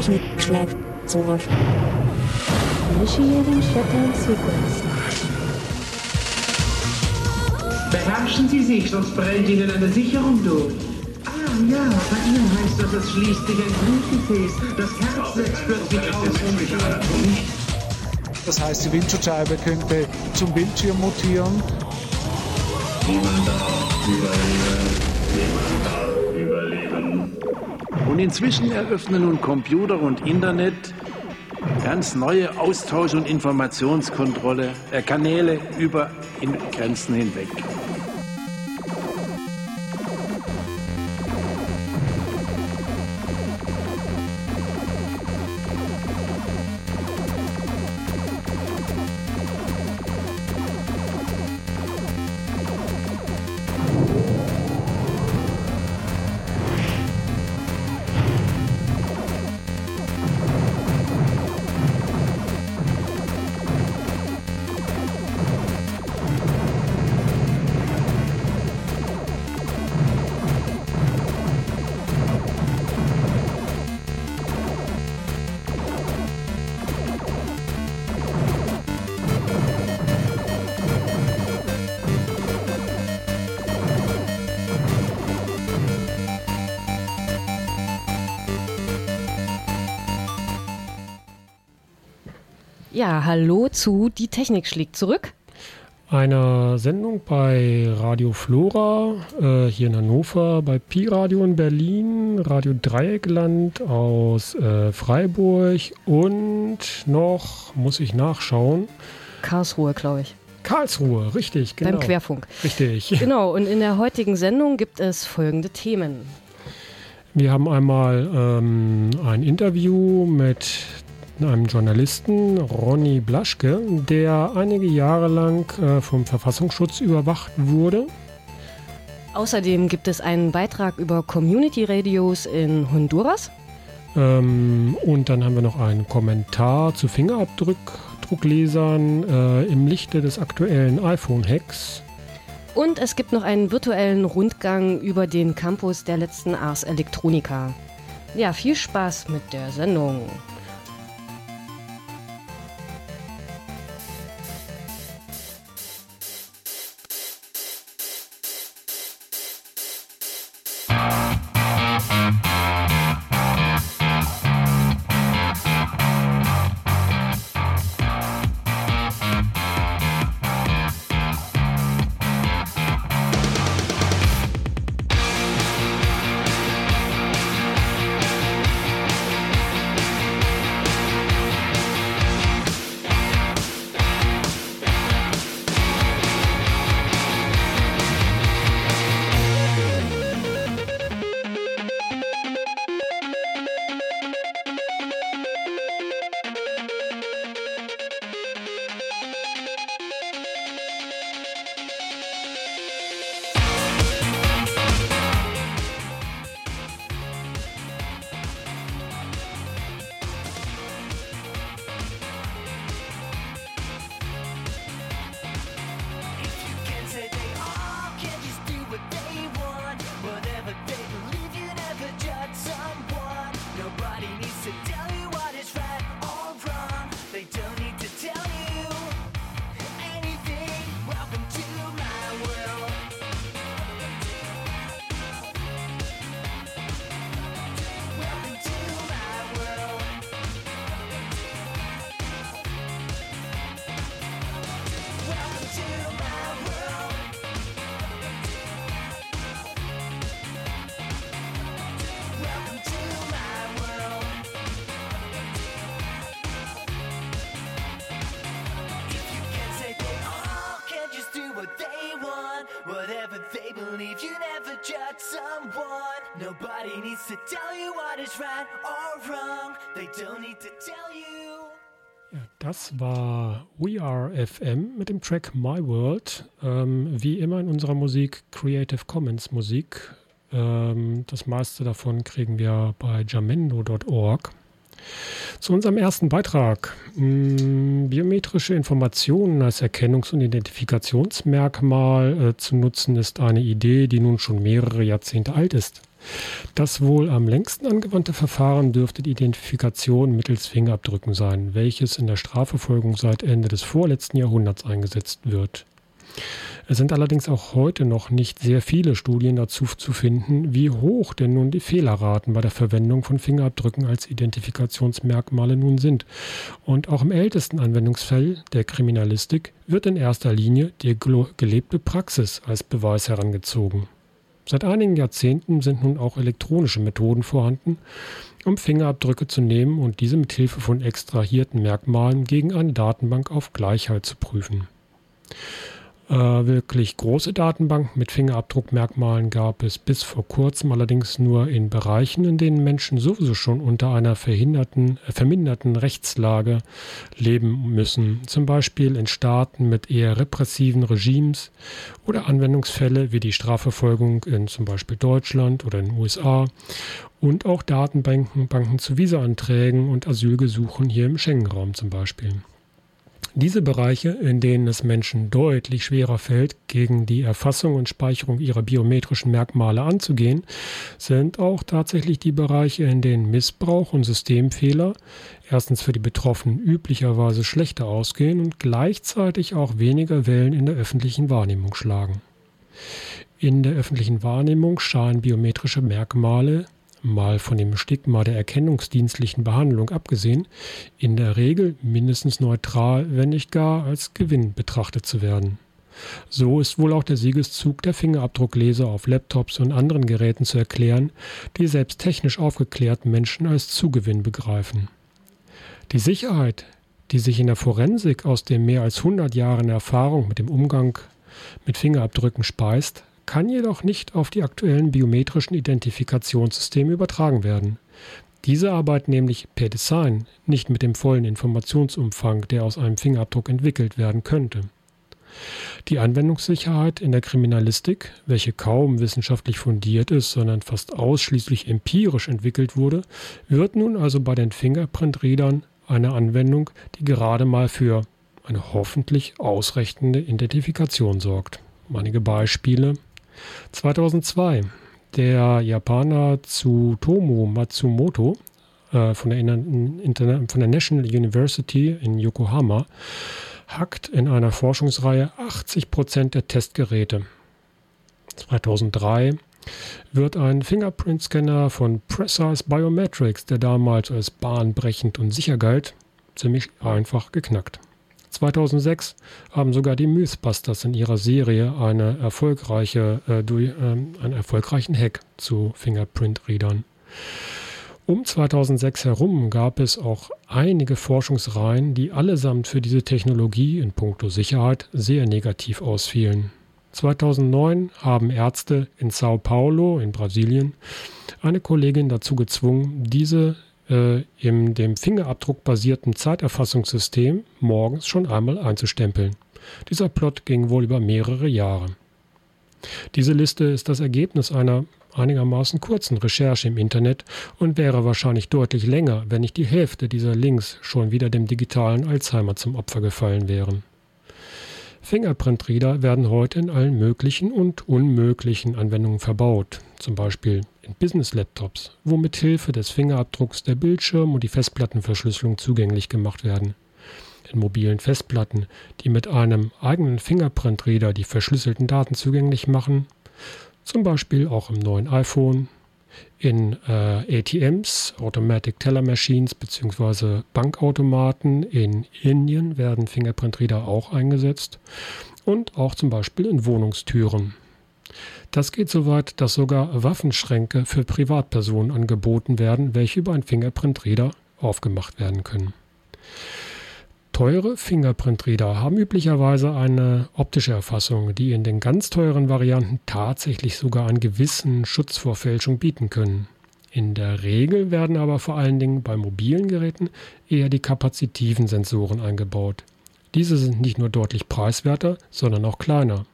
Technik schlägt zurück. Initiating Shutdown Sequence. Beherrschen Sie sich, sonst brennt Ihnen eine Sicherung durch. Ah ja, bei Ihnen heißt das, es schließt sich ein Blutgefäß. Das Herz setzt plötzlich aus. Das heißt, die Windschutzscheibe könnte zum Bildschirm mutieren. Niemand darf überleben. Niemand darf überleben. Und inzwischen eröffnen nun Computer und Internet ganz neue Austausch- und Informationskontrolle äh, Kanäle über Grenzen hinweg. Ja, hallo zu Die Technik schlägt zurück. Einer Sendung bei Radio Flora äh, hier in Hannover, bei Pi Radio in Berlin, Radio Dreieckland aus äh, Freiburg und noch, muss ich nachschauen, Karlsruhe, glaube ich. Karlsruhe, richtig, genau. Beim Querfunk. Richtig. Genau, und in der heutigen Sendung gibt es folgende Themen. Wir haben einmal ähm, ein Interview mit einem Journalisten, Ronny Blaschke, der einige Jahre lang äh, vom Verfassungsschutz überwacht wurde. Außerdem gibt es einen Beitrag über Community Radios in Honduras. Ähm, und dann haben wir noch einen Kommentar zu Fingerabdrucklesern äh, im Lichte des aktuellen iPhone-Hacks. Und es gibt noch einen virtuellen Rundgang über den Campus der letzten Ars Electronica. Ja, viel Spaß mit der Sendung. Nobody needs to tell you what is right or wrong. They don't need to tell you. Ja, das war We Are FM mit dem Track My World. Ähm, wie immer in unserer Musik Creative Commons Musik. Ähm, das meiste davon kriegen wir bei jamendo.org. Zu unserem ersten Beitrag. Hm, biometrische Informationen als Erkennungs- und Identifikationsmerkmal äh, zu nutzen, ist eine Idee, die nun schon mehrere Jahrzehnte alt ist. Das wohl am längsten angewandte Verfahren dürfte die Identifikation mittels Fingerabdrücken sein, welches in der Strafverfolgung seit Ende des vorletzten Jahrhunderts eingesetzt wird. Es sind allerdings auch heute noch nicht sehr viele Studien dazu zu finden, wie hoch denn nun die Fehlerraten bei der Verwendung von Fingerabdrücken als Identifikationsmerkmale nun sind. Und auch im ältesten Anwendungsfall der Kriminalistik wird in erster Linie die gelebte Praxis als Beweis herangezogen. Seit einigen Jahrzehnten sind nun auch elektronische Methoden vorhanden, um Fingerabdrücke zu nehmen und diese mit Hilfe von extrahierten Merkmalen gegen eine Datenbank auf Gleichheit zu prüfen. Äh, wirklich große Datenbanken mit Fingerabdruckmerkmalen gab es bis vor kurzem allerdings nur in Bereichen, in denen Menschen sowieso schon unter einer verhinderten, äh, verminderten Rechtslage leben müssen. Zum Beispiel in Staaten mit eher repressiven Regimes oder Anwendungsfälle wie die Strafverfolgung in zum Beispiel Deutschland oder in den USA und auch Datenbanken Banken zu Visaanträgen und Asylgesuchen hier im Schengen-Raum zum Beispiel. Diese Bereiche, in denen es Menschen deutlich schwerer fällt, gegen die Erfassung und Speicherung ihrer biometrischen Merkmale anzugehen, sind auch tatsächlich die Bereiche, in denen Missbrauch und Systemfehler erstens für die Betroffenen üblicherweise schlechter ausgehen und gleichzeitig auch weniger Wellen in der öffentlichen Wahrnehmung schlagen. In der öffentlichen Wahrnehmung scheinen biometrische Merkmale mal von dem Stigma der erkennungsdienstlichen Behandlung abgesehen, in der Regel mindestens neutral, wenn nicht gar als Gewinn betrachtet zu werden. So ist wohl auch der Siegeszug der Fingerabdruckleser auf Laptops und anderen Geräten zu erklären, die selbst technisch aufgeklärten Menschen als Zugewinn begreifen. Die Sicherheit, die sich in der Forensik aus den mehr als 100 Jahren Erfahrung mit dem Umgang mit Fingerabdrücken speist, kann jedoch nicht auf die aktuellen biometrischen Identifikationssysteme übertragen werden. Diese arbeiten nämlich per Design nicht mit dem vollen Informationsumfang, der aus einem Fingerabdruck entwickelt werden könnte. Die Anwendungssicherheit in der Kriminalistik, welche kaum wissenschaftlich fundiert ist, sondern fast ausschließlich empirisch entwickelt wurde, wird nun also bei den Fingerprint-Readern eine Anwendung, die gerade mal für eine hoffentlich ausreichende Identifikation sorgt. Einige Beispiele 2002 der Japaner Tsutomu Matsumoto äh, von, der Interna von der National University in Yokohama hackt in einer Forschungsreihe 80 Prozent der Testgeräte. 2003 wird ein Fingerprint-Scanner von Precise Biometrics, der damals als bahnbrechend und sicher galt, ziemlich einfach geknackt. 2006 haben sogar die Mythbusters in ihrer Serie eine erfolgreiche, äh, durch, äh, einen erfolgreichen Hack zu Fingerprint-Readern. Um 2006 herum gab es auch einige Forschungsreihen, die allesamt für diese Technologie in puncto Sicherheit sehr negativ ausfielen. 2009 haben Ärzte in Sao Paulo in Brasilien eine Kollegin dazu gezwungen, diese äh, in dem Fingerabdruck-basierten Zeiterfassungssystem morgens schon einmal einzustempeln. Dieser Plot ging wohl über mehrere Jahre. Diese Liste ist das Ergebnis einer einigermaßen kurzen Recherche im Internet und wäre wahrscheinlich deutlich länger, wenn nicht die Hälfte dieser Links schon wieder dem digitalen Alzheimer zum Opfer gefallen wären. Fingerprint-Reader werden heute in allen möglichen und unmöglichen Anwendungen verbaut, zum Beispiel in Business-Laptops, wo mit Hilfe des Fingerabdrucks der Bildschirm und die Festplattenverschlüsselung zugänglich gemacht werden. In mobilen Festplatten, die mit einem eigenen Fingerprint-Reader die verschlüsselten Daten zugänglich machen, zum Beispiel auch im neuen iPhone, in äh, ATMs, Automatic Teller Machines bzw. Bankautomaten in Indien werden Fingerprint-Reader auch eingesetzt und auch zum Beispiel in Wohnungstüren. Das geht so weit, dass sogar Waffenschränke für Privatpersonen angeboten werden, welche über ein Fingerprint-Reader aufgemacht werden können. Teure Fingerprint-Reader haben üblicherweise eine optische Erfassung, die in den ganz teuren Varianten tatsächlich sogar einen gewissen Schutz vor Fälschung bieten können. In der Regel werden aber vor allen Dingen bei mobilen Geräten eher die kapazitiven Sensoren eingebaut. Diese sind nicht nur deutlich preiswerter, sondern auch kleiner.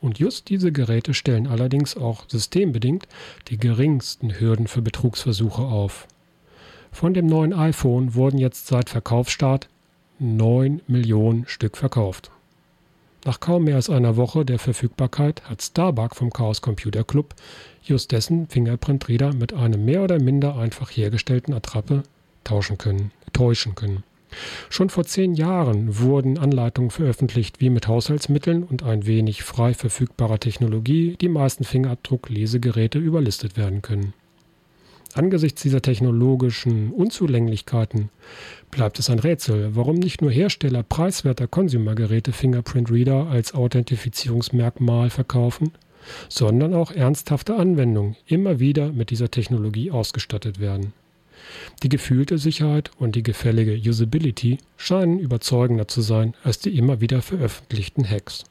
Und just diese Geräte stellen allerdings auch systembedingt die geringsten Hürden für Betrugsversuche auf. Von dem neuen iPhone wurden jetzt seit Verkaufsstart 9 Millionen Stück verkauft. Nach kaum mehr als einer Woche der Verfügbarkeit hat Starbuck vom Chaos Computer Club just dessen Fingerprint-Reader mit einem mehr oder minder einfach hergestellten Attrappe tauschen können, täuschen können. Schon vor zehn Jahren wurden Anleitungen veröffentlicht, wie mit Haushaltsmitteln und ein wenig frei verfügbarer Technologie die meisten Fingerabdruck-Lesegeräte überlistet werden können. Angesichts dieser technologischen Unzulänglichkeiten bleibt es ein Rätsel, warum nicht nur Hersteller preiswerter Consumergeräte Fingerprint Reader als Authentifizierungsmerkmal verkaufen, sondern auch ernsthafte Anwendungen immer wieder mit dieser Technologie ausgestattet werden. Die gefühlte Sicherheit und die gefällige Usability scheinen überzeugender zu sein als die immer wieder veröffentlichten Hacks.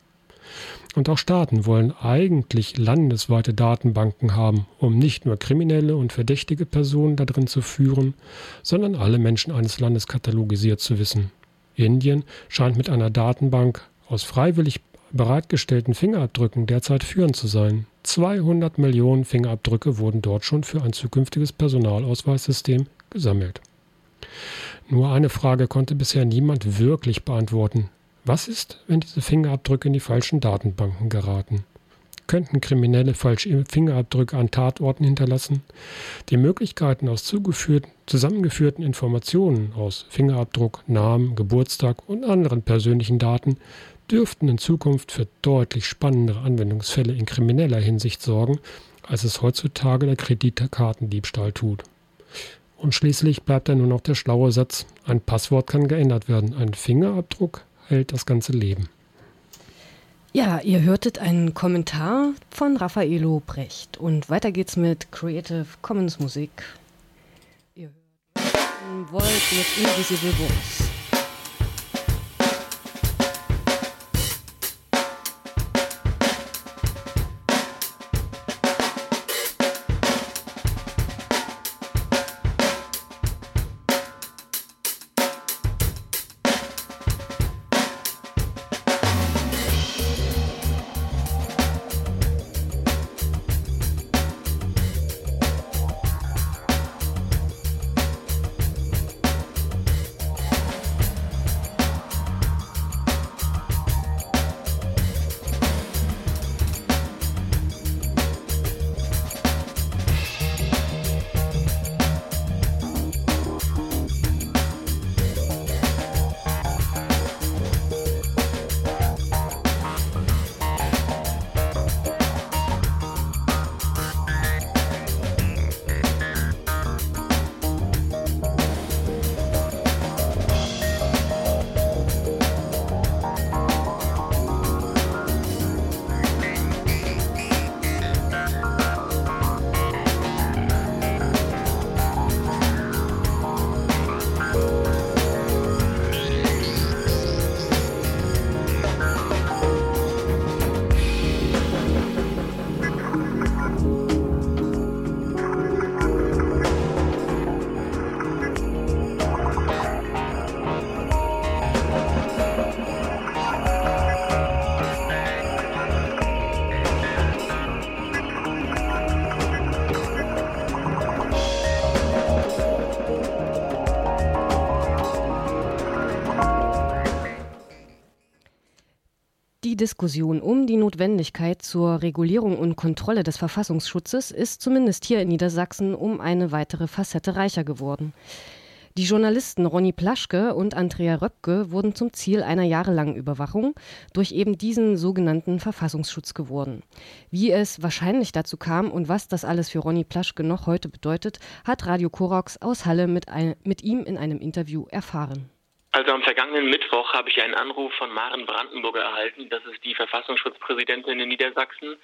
Und auch Staaten wollen eigentlich landesweite Datenbanken haben, um nicht nur kriminelle und verdächtige Personen darin zu führen, sondern alle Menschen eines Landes katalogisiert zu wissen. Indien scheint mit einer Datenbank aus freiwillig bereitgestellten Fingerabdrücken derzeit führend zu sein. 200 Millionen Fingerabdrücke wurden dort schon für ein zukünftiges Personalausweissystem gesammelt. Nur eine Frage konnte bisher niemand wirklich beantworten. Was ist, wenn diese Fingerabdrücke in die falschen Datenbanken geraten? Könnten Kriminelle falsche Fingerabdrücke an Tatorten hinterlassen? Die Möglichkeiten aus zusammengeführten Informationen aus Fingerabdruck, Namen, Geburtstag und anderen persönlichen Daten dürften in Zukunft für deutlich spannendere Anwendungsfälle in krimineller Hinsicht sorgen, als es heutzutage der Kreditkartendiebstahl tut. Und schließlich bleibt dann nur noch der schlaue Satz, ein Passwort kann geändert werden, ein Fingerabdruck hält das ganze Leben. Ja, ihr hörtet einen Kommentar von Raffaello Brecht und weiter geht's mit Creative Commons Musik. Ihr hört Wollt mit Invisible Voice. Diskussion um die Notwendigkeit zur Regulierung und Kontrolle des Verfassungsschutzes ist zumindest hier in Niedersachsen um eine weitere Facette reicher geworden. Die Journalisten Ronny Plaschke und Andrea Röpke wurden zum Ziel einer jahrelangen Überwachung durch eben diesen sogenannten Verfassungsschutz geworden. Wie es wahrscheinlich dazu kam und was das alles für Ronny Plaschke noch heute bedeutet, hat Radio Korox aus Halle mit, ein, mit ihm in einem Interview erfahren. Also am vergangenen Mittwoch habe ich einen Anruf von Maren Brandenburger erhalten. Das ist die Verfassungsschutzpräsidentin in Niedersachsen.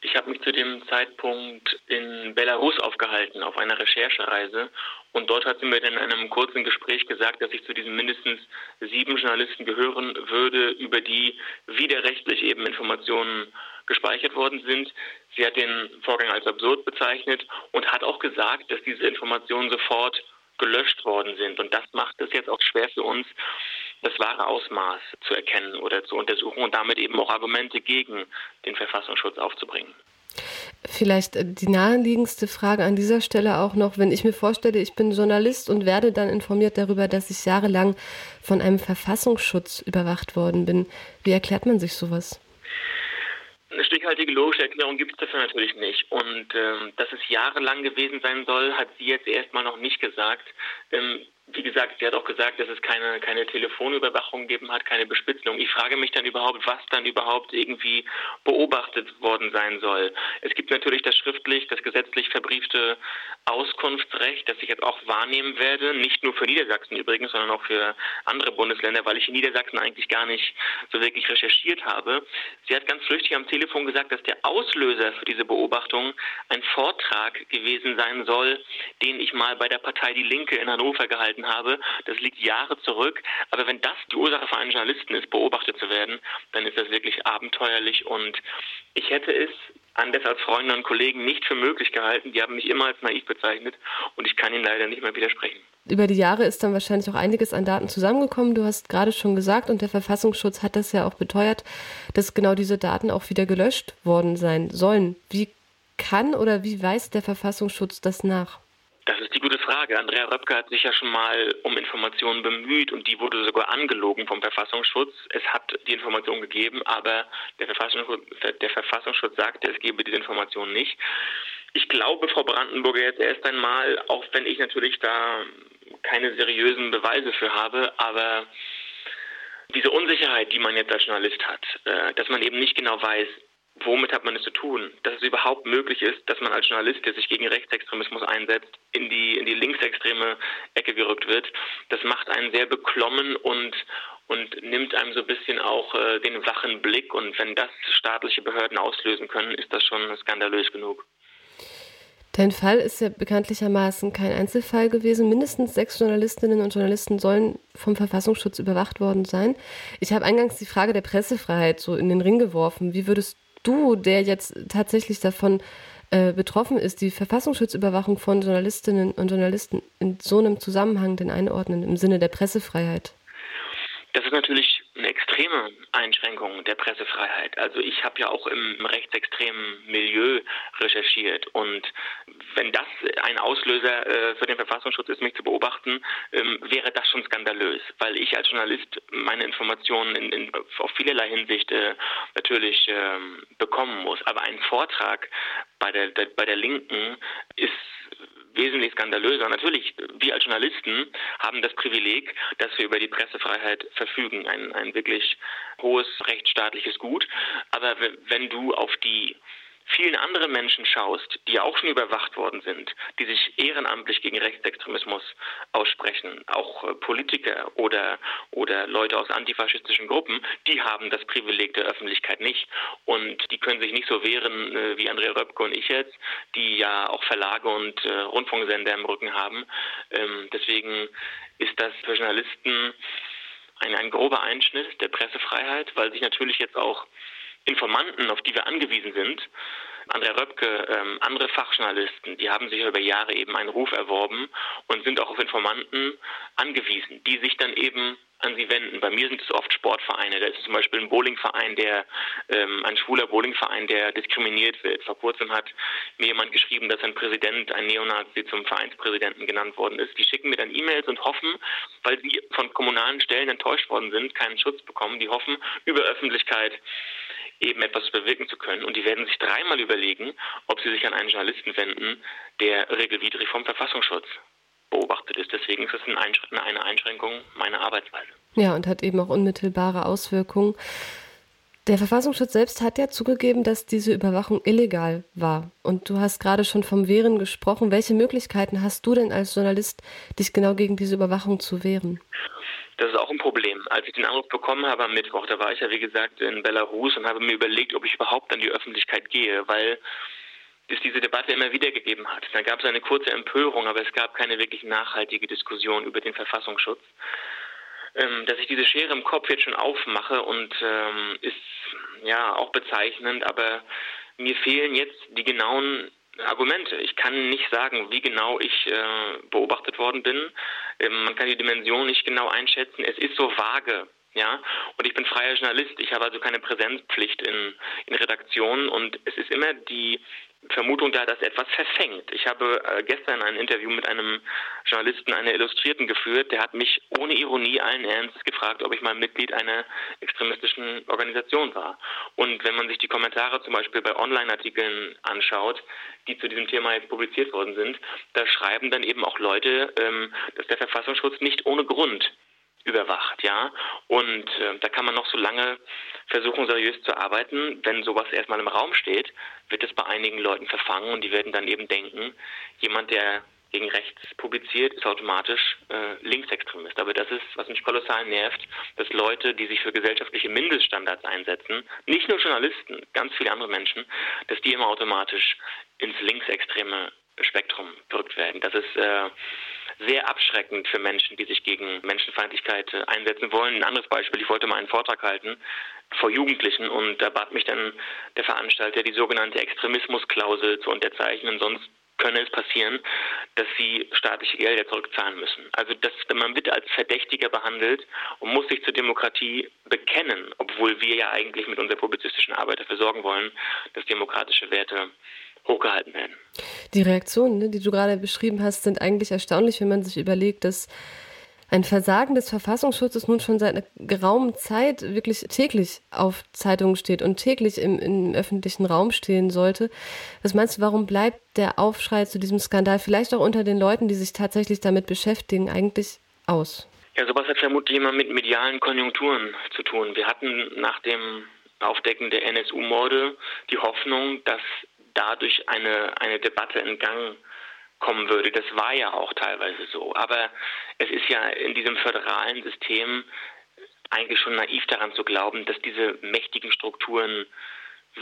Ich habe mich zu dem Zeitpunkt in Belarus aufgehalten auf einer Recherchereise und dort hat sie mir in einem kurzen Gespräch gesagt, dass ich zu diesen mindestens sieben Journalisten gehören würde, über die widerrechtlich eben Informationen gespeichert worden sind. Sie hat den Vorgang als absurd bezeichnet und hat auch gesagt, dass diese Informationen sofort gelöscht worden sind. Und das macht es jetzt auch schwer für uns, das wahre Ausmaß zu erkennen oder zu untersuchen und damit eben auch Argumente gegen den Verfassungsschutz aufzubringen. Vielleicht die naheliegendste Frage an dieser Stelle auch noch, wenn ich mir vorstelle, ich bin Journalist und werde dann informiert darüber, dass ich jahrelang von einem Verfassungsschutz überwacht worden bin. Wie erklärt man sich sowas? Eine stichhaltige logische Erklärung gibt es dafür natürlich nicht. Und ähm, dass es jahrelang gewesen sein soll, hat sie jetzt erstmal noch nicht gesagt. Ähm, wie gesagt, sie hat auch gesagt, dass es keine, keine Telefonüberwachung gegeben hat, keine Bespitzelung. Ich frage mich dann überhaupt, was dann überhaupt irgendwie beobachtet worden sein soll. Es gibt natürlich das schriftlich, das gesetzlich verbriefte Auskunftsrecht, das ich jetzt auch wahrnehmen werde, nicht nur für Niedersachsen übrigens, sondern auch für andere Bundesländer, weil ich in Niedersachsen eigentlich gar nicht so wirklich recherchiert habe. Sie hat ganz flüchtig am Telefon gesagt, dass der Auslöser für diese Beobachtung ein Vortrag gewesen sein soll, den ich mal bei der Partei Die Linke in Hannover gehalten gehalten habe. Das liegt Jahre zurück. Aber wenn das die Ursache für einen Journalisten ist, beobachtet zu werden, dann ist das wirklich abenteuerlich. Und ich hätte es anders als Freunde und Kollegen nicht für möglich gehalten. Die haben mich immer als naiv bezeichnet und ich kann ihnen leider nicht mehr widersprechen. Über die Jahre ist dann wahrscheinlich auch einiges an Daten zusammengekommen. Du hast gerade schon gesagt und der Verfassungsschutz hat das ja auch beteuert, dass genau diese Daten auch wieder gelöscht worden sein sollen. Wie kann oder wie weist der Verfassungsschutz das nach? Das ist die gute Frage. Andrea Röpke hat sich ja schon mal um Informationen bemüht und die wurde sogar angelogen vom Verfassungsschutz. Es hat die Information gegeben, aber der Verfassungsschutz, der Verfassungsschutz sagte, es gebe diese Information nicht. Ich glaube, Frau Brandenburger, jetzt erst einmal, auch wenn ich natürlich da keine seriösen Beweise für habe, aber diese Unsicherheit, die man jetzt als Journalist hat, äh, dass man eben nicht genau weiß, womit hat man es zu tun? Dass es überhaupt möglich ist, dass man als Journalist, der sich gegen Rechtsextremismus einsetzt, in die, in die linksextreme Ecke gerückt wird, das macht einen sehr beklommen und, und nimmt einem so ein bisschen auch äh, den wachen Blick. Und wenn das staatliche Behörden auslösen können, ist das schon skandalös genug. Dein Fall ist ja bekanntlichermaßen kein Einzelfall gewesen. Mindestens sechs Journalistinnen und Journalisten sollen vom Verfassungsschutz überwacht worden sein. Ich habe eingangs die Frage der Pressefreiheit so in den Ring geworfen. Wie würdest du, der jetzt tatsächlich davon äh, betroffen ist, die Verfassungsschutzüberwachung von Journalistinnen und Journalisten in so einem Zusammenhang denn einordnen im Sinne der Pressefreiheit? Das ist natürlich eine extreme Einschränkung der Pressefreiheit. Also ich habe ja auch im rechtsextremen Milieu recherchiert und wenn das ein Auslöser äh, für den Verfassungsschutz ist, mich zu beobachten, ähm, wäre das schon skandalös, weil ich als Journalist meine Informationen in, in, auf vielerlei Hinsicht äh, natürlich ähm, bekommen muss. Aber ein Vortrag bei der, der bei der Linken ist wesentlich skandalöser. Natürlich, wir als Journalisten haben das Privileg, dass wir über die Pressefreiheit verfügen, ein, ein wirklich hohes rechtsstaatliches Gut. Aber wenn du auf die vielen anderen Menschen schaust, die auch schon überwacht worden sind, die sich ehrenamtlich gegen Rechtsextremismus aussprechen, auch äh, Politiker oder, oder Leute aus antifaschistischen Gruppen, die haben das Privileg der Öffentlichkeit nicht. Und die können sich nicht so wehren äh, wie Andrea Röpke und ich jetzt, die ja auch Verlage und äh, Rundfunksender im Rücken haben. Ähm, deswegen ist das für Journalisten ein, ein grober Einschnitt der Pressefreiheit, weil sich natürlich jetzt auch Informanten, auf die wir angewiesen sind, Andrea Röpke, ähm, andere Fachjournalisten, die haben sich über Jahre eben einen Ruf erworben und sind auch auf Informanten angewiesen, die sich dann eben an sie wenden. Bei mir sind es oft Sportvereine. Da ist zum Beispiel ein Bowlingverein, der ähm, ein schwuler Bowlingverein, der diskriminiert wird. Vor kurzem hat mir jemand geschrieben, dass ein Präsident, ein Neonazi zum Vereinspräsidenten genannt worden ist. Die schicken mir dann E-Mails und hoffen, weil sie von kommunalen Stellen enttäuscht worden sind, keinen Schutz bekommen. Die hoffen über Öffentlichkeit eben etwas bewirken zu können. Und die werden sich dreimal überlegen, ob sie sich an einen Journalisten wenden, der regelwidrig vom Verfassungsschutz beobachtet ist. Deswegen ist es eine Einschränkung meiner Arbeitsweise. Ja, und hat eben auch unmittelbare Auswirkungen. Der Verfassungsschutz selbst hat ja zugegeben, dass diese Überwachung illegal war. Und du hast gerade schon vom Wehren gesprochen. Welche Möglichkeiten hast du denn als Journalist, dich genau gegen diese Überwachung zu wehren? Das ist auch ein Problem. Als ich den Anruf bekommen habe am Mittwoch, da war ich ja wie gesagt in Belarus und habe mir überlegt, ob ich überhaupt an die Öffentlichkeit gehe, weil es diese Debatte immer wieder gegeben hat. Dann gab es eine kurze Empörung, aber es gab keine wirklich nachhaltige Diskussion über den Verfassungsschutz. Ähm, dass ich diese Schere im Kopf jetzt schon aufmache und ähm, ist ja auch bezeichnend, aber mir fehlen jetzt die genauen Argumente. Ich kann nicht sagen, wie genau ich äh, beobachtet worden bin. Ähm, man kann die Dimension nicht genau einschätzen. Es ist so vage. Ja, und ich bin freier Journalist. Ich habe also keine Präsenzpflicht in, in Redaktionen und es ist immer die Vermutung da, dass etwas verfängt. Ich habe äh, gestern ein Interview mit einem Journalisten einer Illustrierten geführt, der hat mich ohne Ironie allen Ernstes gefragt, ob ich mal Mitglied einer extremistischen Organisation war. Und wenn man sich die Kommentare zum Beispiel bei Online-Artikeln anschaut, die zu diesem Thema jetzt publiziert worden sind, da schreiben dann eben auch Leute, ähm, dass der Verfassungsschutz nicht ohne Grund überwacht, ja. Und äh, da kann man noch so lange versuchen, seriös zu arbeiten. Wenn sowas erstmal im Raum steht, wird es bei einigen Leuten verfangen und die werden dann eben denken, jemand, der gegen rechts publiziert, ist automatisch äh, Linksextremist. Aber das ist, was mich kolossal nervt, dass Leute, die sich für gesellschaftliche Mindeststandards einsetzen, nicht nur Journalisten, ganz viele andere Menschen, dass die immer automatisch ins linksextreme Spektrum gerückt werden. Das ist äh, sehr abschreckend für Menschen, die sich gegen Menschenfeindlichkeit äh, einsetzen wollen. Ein anderes Beispiel, ich wollte mal einen Vortrag halten vor Jugendlichen und da bat mich dann der Veranstalter, die sogenannte Extremismusklausel zu unterzeichnen, sonst könne es passieren, dass sie staatliche Gelder zurückzahlen müssen. Also dass man wird als Verdächtiger behandelt und muss sich zur Demokratie bekennen, obwohl wir ja eigentlich mit unserer publizistischen Arbeit dafür sorgen wollen, dass demokratische Werte hochgehalten werden. Die Reaktionen, ne, die du gerade beschrieben hast, sind eigentlich erstaunlich, wenn man sich überlegt, dass ein Versagen des Verfassungsschutzes nun schon seit einer geraumen Zeit wirklich täglich auf Zeitungen steht und täglich im, im, öffentlichen Raum stehen sollte. Was meinst du, warum bleibt der Aufschrei zu diesem Skandal vielleicht auch unter den Leuten, die sich tatsächlich damit beschäftigen, eigentlich aus? Ja, sowas hat vermutlich immer mit medialen Konjunkturen zu tun. Wir hatten nach dem Aufdecken der NSU-Morde die Hoffnung, dass dadurch eine, eine Debatte in Gang kommen würde. Das war ja auch teilweise so. Aber es ist ja in diesem föderalen System eigentlich schon naiv daran zu glauben, dass diese mächtigen Strukturen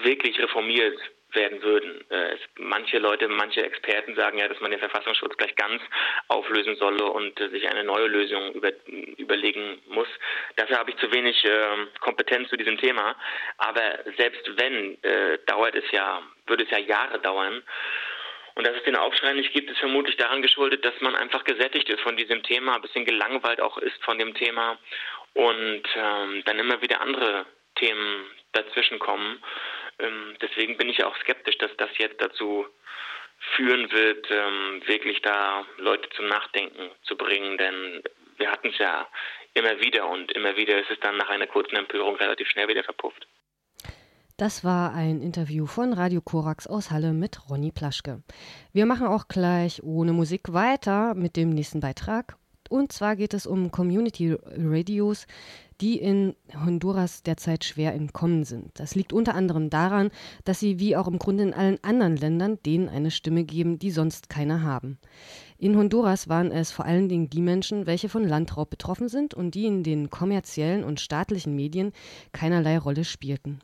wirklich reformiert werden würden. Äh, es, manche Leute, manche Experten sagen ja, dass man den Verfassungsschutz gleich ganz auflösen solle und äh, sich eine neue Lösung über, überlegen muss. Dafür habe ich zu wenig äh, Kompetenz zu diesem Thema. Aber selbst wenn, äh, dauert es ja, würde es ja Jahre dauern. Und dass es den Aufschrei nicht gibt, ist vermutlich daran geschuldet, dass man einfach gesättigt ist von diesem Thema, ein bisschen gelangweilt auch ist von dem Thema und ähm, dann immer wieder andere Themen dazwischen kommen. Ähm, deswegen bin ich auch skeptisch, dass das jetzt dazu führen wird, ähm, wirklich da Leute zum Nachdenken zu bringen, denn wir hatten es ja immer wieder und immer wieder ist es dann nach einer kurzen Empörung relativ schnell wieder verpufft. Das war ein Interview von Radio Korax aus Halle mit Ronny Plaschke. Wir machen auch gleich ohne Musik weiter mit dem nächsten Beitrag. Und zwar geht es um Community Radios, die in Honduras derzeit schwer entkommen sind. Das liegt unter anderem daran, dass sie wie auch im Grunde in allen anderen Ländern denen eine Stimme geben, die sonst keine haben. In Honduras waren es vor allen Dingen die Menschen, welche von Landraub betroffen sind und die in den kommerziellen und staatlichen Medien keinerlei Rolle spielten.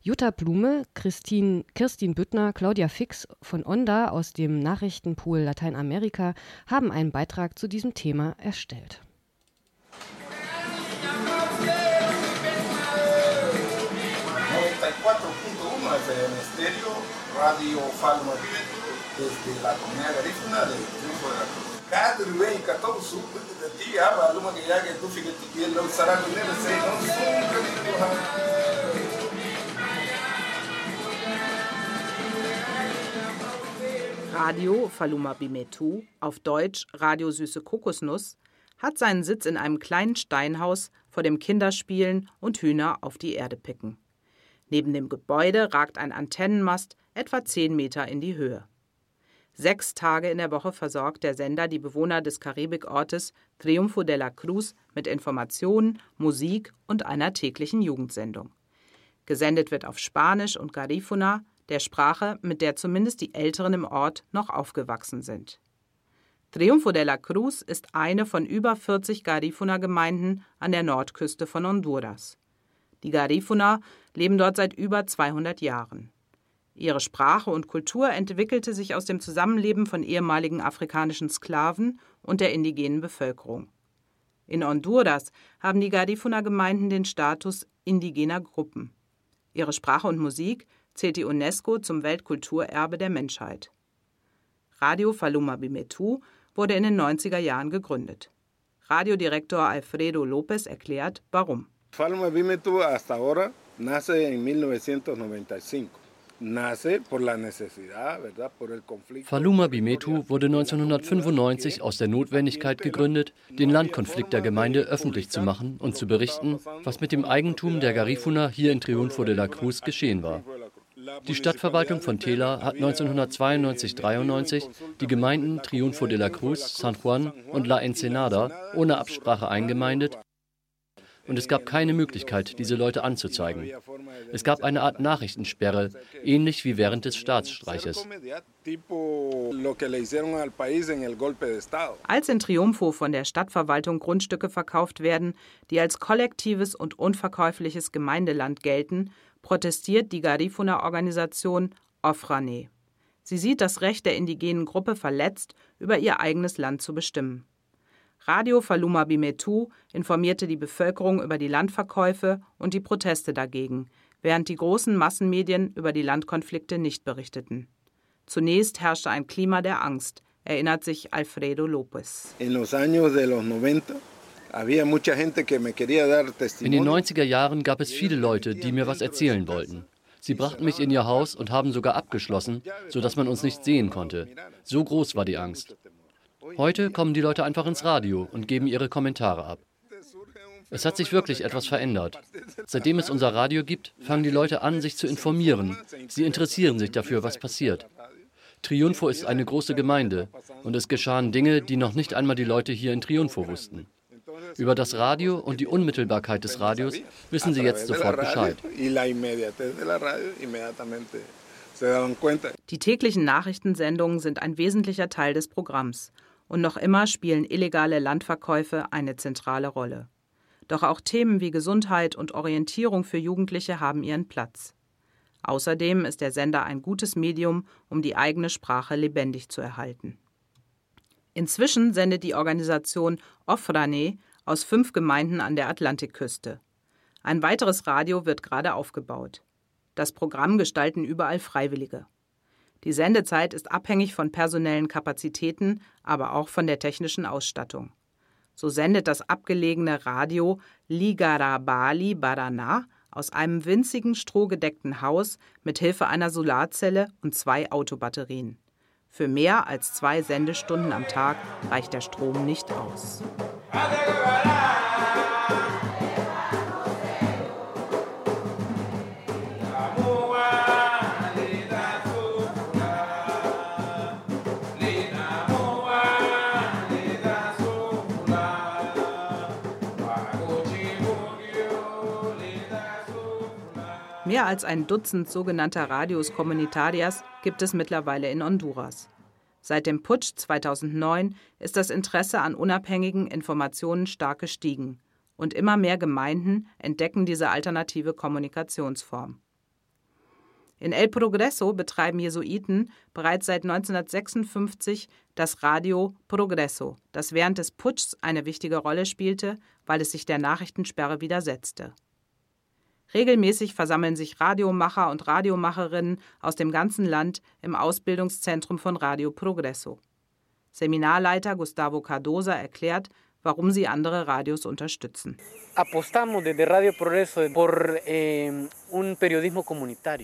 Jutta Blume, Christine, Kirstin Büttner, Claudia Fix von Onda aus dem Nachrichtenpool Lateinamerika haben einen Beitrag zu diesem Thema erstellt. Radio Falma desde la comunidad garífuna del triunfo de la cruz. Cada vez que de ti, ah, luma que ya tú fíjate que lo usará con él, se no Radio Faluma Bimetu, auf Deutsch Radio Süße Kokosnuss, hat seinen Sitz in einem kleinen Steinhaus, vor dem Kinder spielen und Hühner auf die Erde picken. Neben dem Gebäude ragt ein Antennenmast etwa zehn Meter in die Höhe. Sechs Tage in der Woche versorgt der Sender die Bewohner des Karibikortes Triunfo de la Cruz mit Informationen, Musik und einer täglichen Jugendsendung. Gesendet wird auf Spanisch und Garifuna, der Sprache, mit der zumindest die Älteren im Ort noch aufgewachsen sind. Triunfo de la Cruz ist eine von über 40 Garifuna-Gemeinden an der Nordküste von Honduras. Die Garifuna leben dort seit über 200 Jahren. Ihre Sprache und Kultur entwickelte sich aus dem Zusammenleben von ehemaligen afrikanischen Sklaven und der indigenen Bevölkerung. In Honduras haben die Garifuna-Gemeinden den Status indigener Gruppen. Ihre Sprache und Musik zählt die UNESCO zum Weltkulturerbe der Menschheit. Radio Faluma Bimetu wurde in den 90er Jahren gegründet. Radiodirektor Alfredo López erklärt, warum. Faluma Bimetu hasta ahora nace en 1995. Faluma Bimetu wurde 1995 aus der Notwendigkeit gegründet, den Landkonflikt der Gemeinde öffentlich zu machen und zu berichten, was mit dem Eigentum der Garifuna hier in Triunfo de la Cruz geschehen war. Die Stadtverwaltung von Tela hat 1992-93 die Gemeinden Triunfo de la Cruz, San Juan und La Ensenada ohne Absprache eingemeindet und es gab keine Möglichkeit, diese Leute anzuzeigen. Es gab eine Art Nachrichtensperre, ähnlich wie während des Staatsstreiches. Als in Triunfo von der Stadtverwaltung Grundstücke verkauft werden, die als kollektives und unverkäufliches Gemeindeland gelten, protestiert die Garifuna-Organisation Ofrane. Sie sieht das Recht der indigenen Gruppe verletzt, über ihr eigenes Land zu bestimmen. Radio Faluma Bimetu informierte die Bevölkerung über die Landverkäufe und die Proteste dagegen, während die großen Massenmedien über die Landkonflikte nicht berichteten. Zunächst herrschte ein Klima der Angst, erinnert sich Alfredo Lopez. In den 90er Jahren gab es viele Leute, die mir was erzählen wollten. Sie brachten mich in ihr Haus und haben sogar abgeschlossen, sodass man uns nicht sehen konnte. So groß war die Angst. Heute kommen die Leute einfach ins Radio und geben ihre Kommentare ab. Es hat sich wirklich etwas verändert. Seitdem es unser Radio gibt, fangen die Leute an, sich zu informieren. Sie interessieren sich dafür, was passiert. Triunfo ist eine große Gemeinde und es geschahen Dinge, die noch nicht einmal die Leute hier in Triunfo wussten. Über das Radio und die Unmittelbarkeit des Radios wissen sie jetzt sofort Bescheid. Die täglichen Nachrichtensendungen sind ein wesentlicher Teil des Programms und noch immer spielen illegale Landverkäufe eine zentrale Rolle. Doch auch Themen wie Gesundheit und Orientierung für Jugendliche haben ihren Platz. Außerdem ist der Sender ein gutes Medium, um die eigene Sprache lebendig zu erhalten. Inzwischen sendet die Organisation Ofrane aus fünf Gemeinden an der Atlantikküste. Ein weiteres Radio wird gerade aufgebaut. Das Programm gestalten überall Freiwillige. Die Sendezeit ist abhängig von personellen Kapazitäten, aber auch von der technischen Ausstattung. So sendet das abgelegene Radio Ligarabali Barana aus einem winzigen strohgedeckten Haus mit Hilfe einer Solarzelle und zwei Autobatterien. Für mehr als zwei Sendestunden am Tag reicht der Strom nicht aus. Mehr als ein Dutzend sogenannter Radios Comunitarias gibt es mittlerweile in Honduras. Seit dem Putsch 2009 ist das Interesse an unabhängigen Informationen stark gestiegen und immer mehr Gemeinden entdecken diese alternative Kommunikationsform. In El Progreso betreiben Jesuiten bereits seit 1956 das Radio Progreso, das während des Putschs eine wichtige Rolle spielte, weil es sich der Nachrichtensperre widersetzte. Regelmäßig versammeln sich Radiomacher und Radiomacherinnen aus dem ganzen Land im Ausbildungszentrum von Radio Progresso. Seminarleiter Gustavo Cardosa erklärt, warum sie andere Radios unterstützen.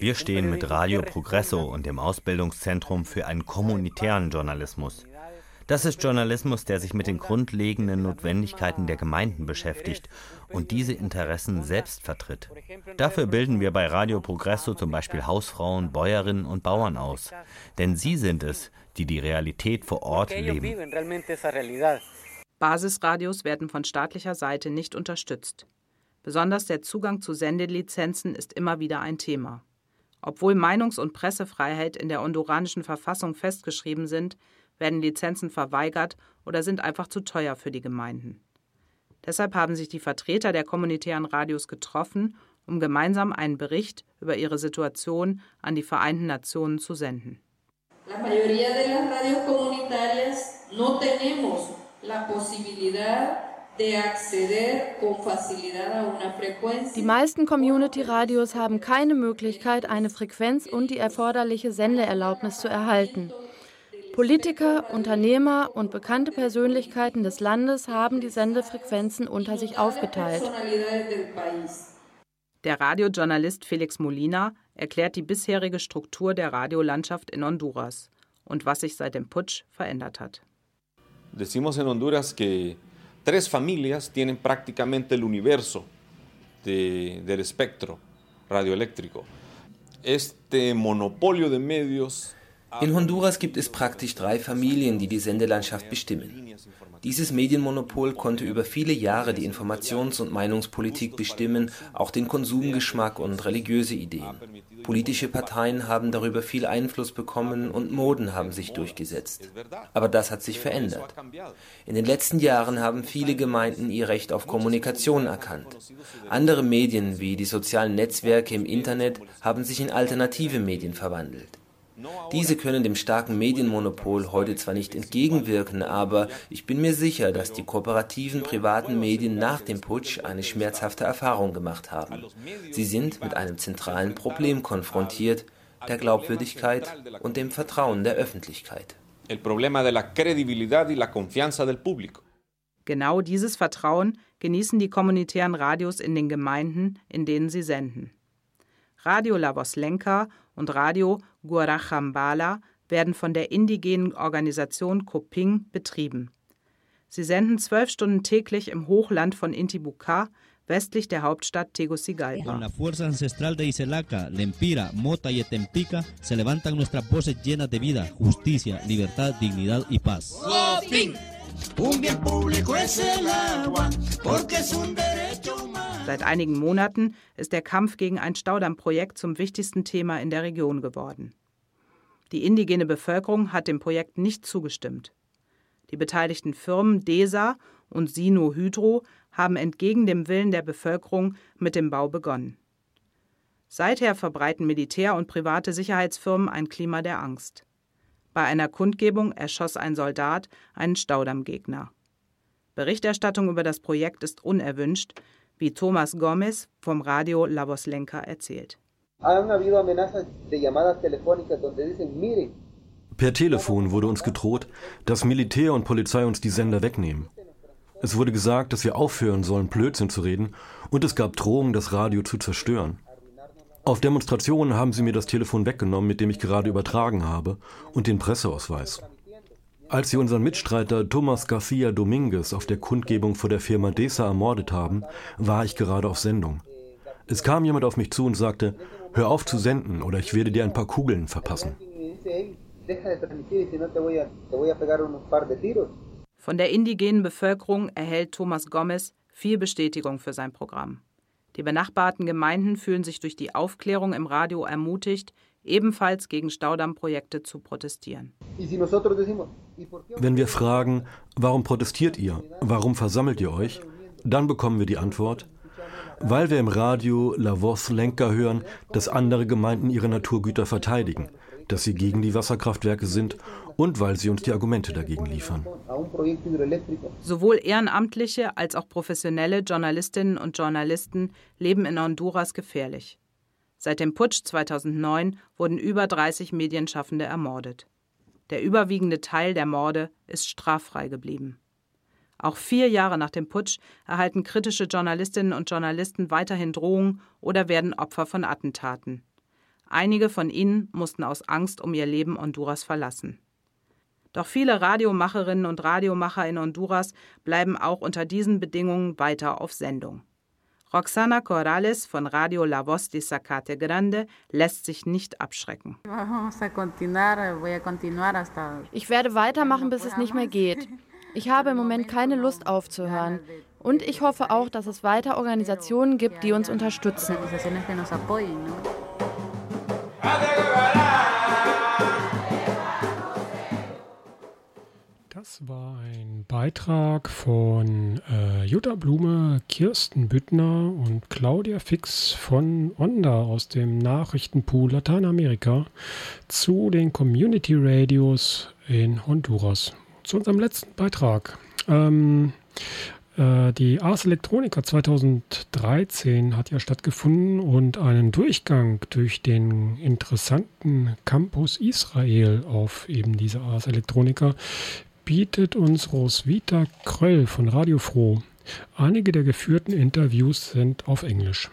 Wir stehen mit Radio Progresso und dem Ausbildungszentrum für einen kommunitären Journalismus. Das ist Journalismus, der sich mit den grundlegenden Notwendigkeiten der Gemeinden beschäftigt und diese Interessen selbst vertritt. Dafür bilden wir bei Radio Progresso zum Beispiel Hausfrauen, Bäuerinnen und Bauern aus. Denn sie sind es, die die Realität vor Ort leben. Basisradios werden von staatlicher Seite nicht unterstützt. Besonders der Zugang zu Sendelizenzen ist immer wieder ein Thema. Obwohl Meinungs- und Pressefreiheit in der honduranischen Verfassung festgeschrieben sind, werden Lizenzen verweigert oder sind einfach zu teuer für die Gemeinden. Deshalb haben sich die Vertreter der kommunitären Radios getroffen, um gemeinsam einen Bericht über ihre Situation an die Vereinten Nationen zu senden. La mayoría de las radios comunitarias no tenemos la posibilidad die meisten Community-Radios haben keine Möglichkeit, eine Frequenz und die erforderliche Sendeerlaubnis zu erhalten. Politiker, Unternehmer und bekannte Persönlichkeiten des Landes haben die Sendefrequenzen unter sich aufgeteilt. Der Radiojournalist Felix Molina erklärt die bisherige Struktur der Radiolandschaft in Honduras und was sich seit dem Putsch verändert hat. Decimos en Honduras que tres familias tienen prácticamente el universo de, del espectro radioeléctrico. Este monopolio de medios in Honduras gibt es praktisch drei Familien, die die Sendelandschaft bestimmen. Dieses Medienmonopol konnte über viele Jahre die Informations- und Meinungspolitik bestimmen, auch den Konsumgeschmack und religiöse Ideen. Politische Parteien haben darüber viel Einfluss bekommen und Moden haben sich durchgesetzt. Aber das hat sich verändert. In den letzten Jahren haben viele Gemeinden ihr Recht auf Kommunikation erkannt. Andere Medien wie die sozialen Netzwerke im Internet haben sich in alternative Medien verwandelt. Diese können dem starken Medienmonopol heute zwar nicht entgegenwirken, aber ich bin mir sicher, dass die kooperativen privaten Medien nach dem Putsch eine schmerzhafte Erfahrung gemacht haben. Sie sind mit einem zentralen Problem konfrontiert, der Glaubwürdigkeit und dem Vertrauen der Öffentlichkeit. Genau dieses Vertrauen genießen die kommunitären Radios in den Gemeinden, in denen sie senden. Radio La Voz Lenca und Radio Guarachambala werden von der indigenen Organisation Coping betrieben. Sie senden zwölf Stunden täglich im Hochland von Intibucá, westlich der Hauptstadt Tegucigalpa. Con la fuerza ancestral de Iselaca, Lempira, Mota y Etempica se levantan nuestras voces llenas de vida, justicia, libertad, dignidad y paz. Coping. Un bien público es el agua, porque es un derecho humano. Seit einigen Monaten ist der Kampf gegen ein Staudammprojekt zum wichtigsten Thema in der Region geworden. Die indigene Bevölkerung hat dem Projekt nicht zugestimmt. Die beteiligten Firmen DESA und Sino Hydro haben entgegen dem Willen der Bevölkerung mit dem Bau begonnen. Seither verbreiten Militär und private Sicherheitsfirmen ein Klima der Angst. Bei einer Kundgebung erschoss ein Soldat einen Staudammgegner. Berichterstattung über das Projekt ist unerwünscht, wie Thomas Gomez vom Radio La Voz Lenca erzählt. Per Telefon wurde uns gedroht, dass Militär und Polizei uns die Sender wegnehmen. Es wurde gesagt, dass wir aufhören sollen, Blödsinn zu reden, und es gab Drohungen, das Radio zu zerstören. Auf Demonstrationen haben sie mir das Telefon weggenommen, mit dem ich gerade übertragen habe, und den Presseausweis. Als sie unseren Mitstreiter Thomas Garcia Dominguez auf der Kundgebung vor der Firma DESA ermordet haben, war ich gerade auf Sendung. Es kam jemand auf mich zu und sagte, hör auf zu senden oder ich werde dir ein paar Kugeln verpassen. Von der indigenen Bevölkerung erhält Thomas Gomez viel Bestätigung für sein Programm. Die benachbarten Gemeinden fühlen sich durch die Aufklärung im Radio ermutigt, ebenfalls gegen Staudammprojekte zu protestieren. Wenn wir fragen, warum protestiert ihr, warum versammelt ihr euch, dann bekommen wir die Antwort, weil wir im Radio La Voz Lenker hören, dass andere Gemeinden ihre Naturgüter verteidigen, dass sie gegen die Wasserkraftwerke sind und weil sie uns die Argumente dagegen liefern. Sowohl ehrenamtliche als auch professionelle Journalistinnen und Journalisten leben in Honduras gefährlich. Seit dem Putsch 2009 wurden über 30 Medienschaffende ermordet. Der überwiegende Teil der Morde ist straffrei geblieben. Auch vier Jahre nach dem Putsch erhalten kritische Journalistinnen und Journalisten weiterhin Drohungen oder werden Opfer von Attentaten. Einige von ihnen mussten aus Angst um ihr Leben Honduras verlassen. Doch viele Radiomacherinnen und Radiomacher in Honduras bleiben auch unter diesen Bedingungen weiter auf Sendung. Roxana Corrales von Radio La Voz de Zacate Grande lässt sich nicht abschrecken. Ich werde weitermachen, bis es nicht mehr geht. Ich habe im Moment keine Lust aufzuhören. Und ich hoffe auch, dass es weiter Organisationen gibt, die uns unterstützen. Das war ein Beitrag von äh, Jutta Blume, Kirsten Büttner und Claudia Fix von Onda aus dem Nachrichtenpool Lateinamerika zu den Community Radios in Honduras. Zu unserem letzten Beitrag. Ähm, äh, die Ars Electronica 2013 hat ja stattgefunden und einen Durchgang durch den interessanten Campus Israel auf eben diese Ars Electronica bietet uns Roswitha Kröll von Radio Froh. Einige der geführten Interviews sind auf Englisch.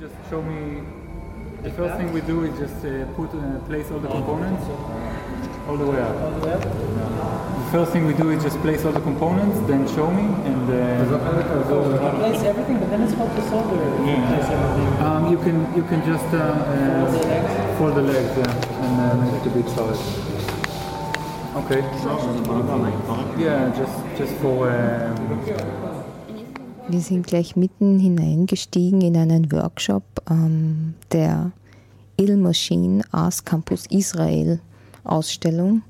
just show me. The first thing we do is just uh, put uh, place all the components all the way up. All the way up. The first thing we do is just place all the components, then show me, and uh, place everything, but then it's hard to solder. Yeah. Um, you can you can just uh, uh, Fold the legs? fold the legs yeah, and uh, make it a bit solid. Okay. Yeah, just just for. Um, Wir sind gleich mitten hineingestiegen in einen Workshop ähm, der Il Machine Ars Campus Israel Ausstellung,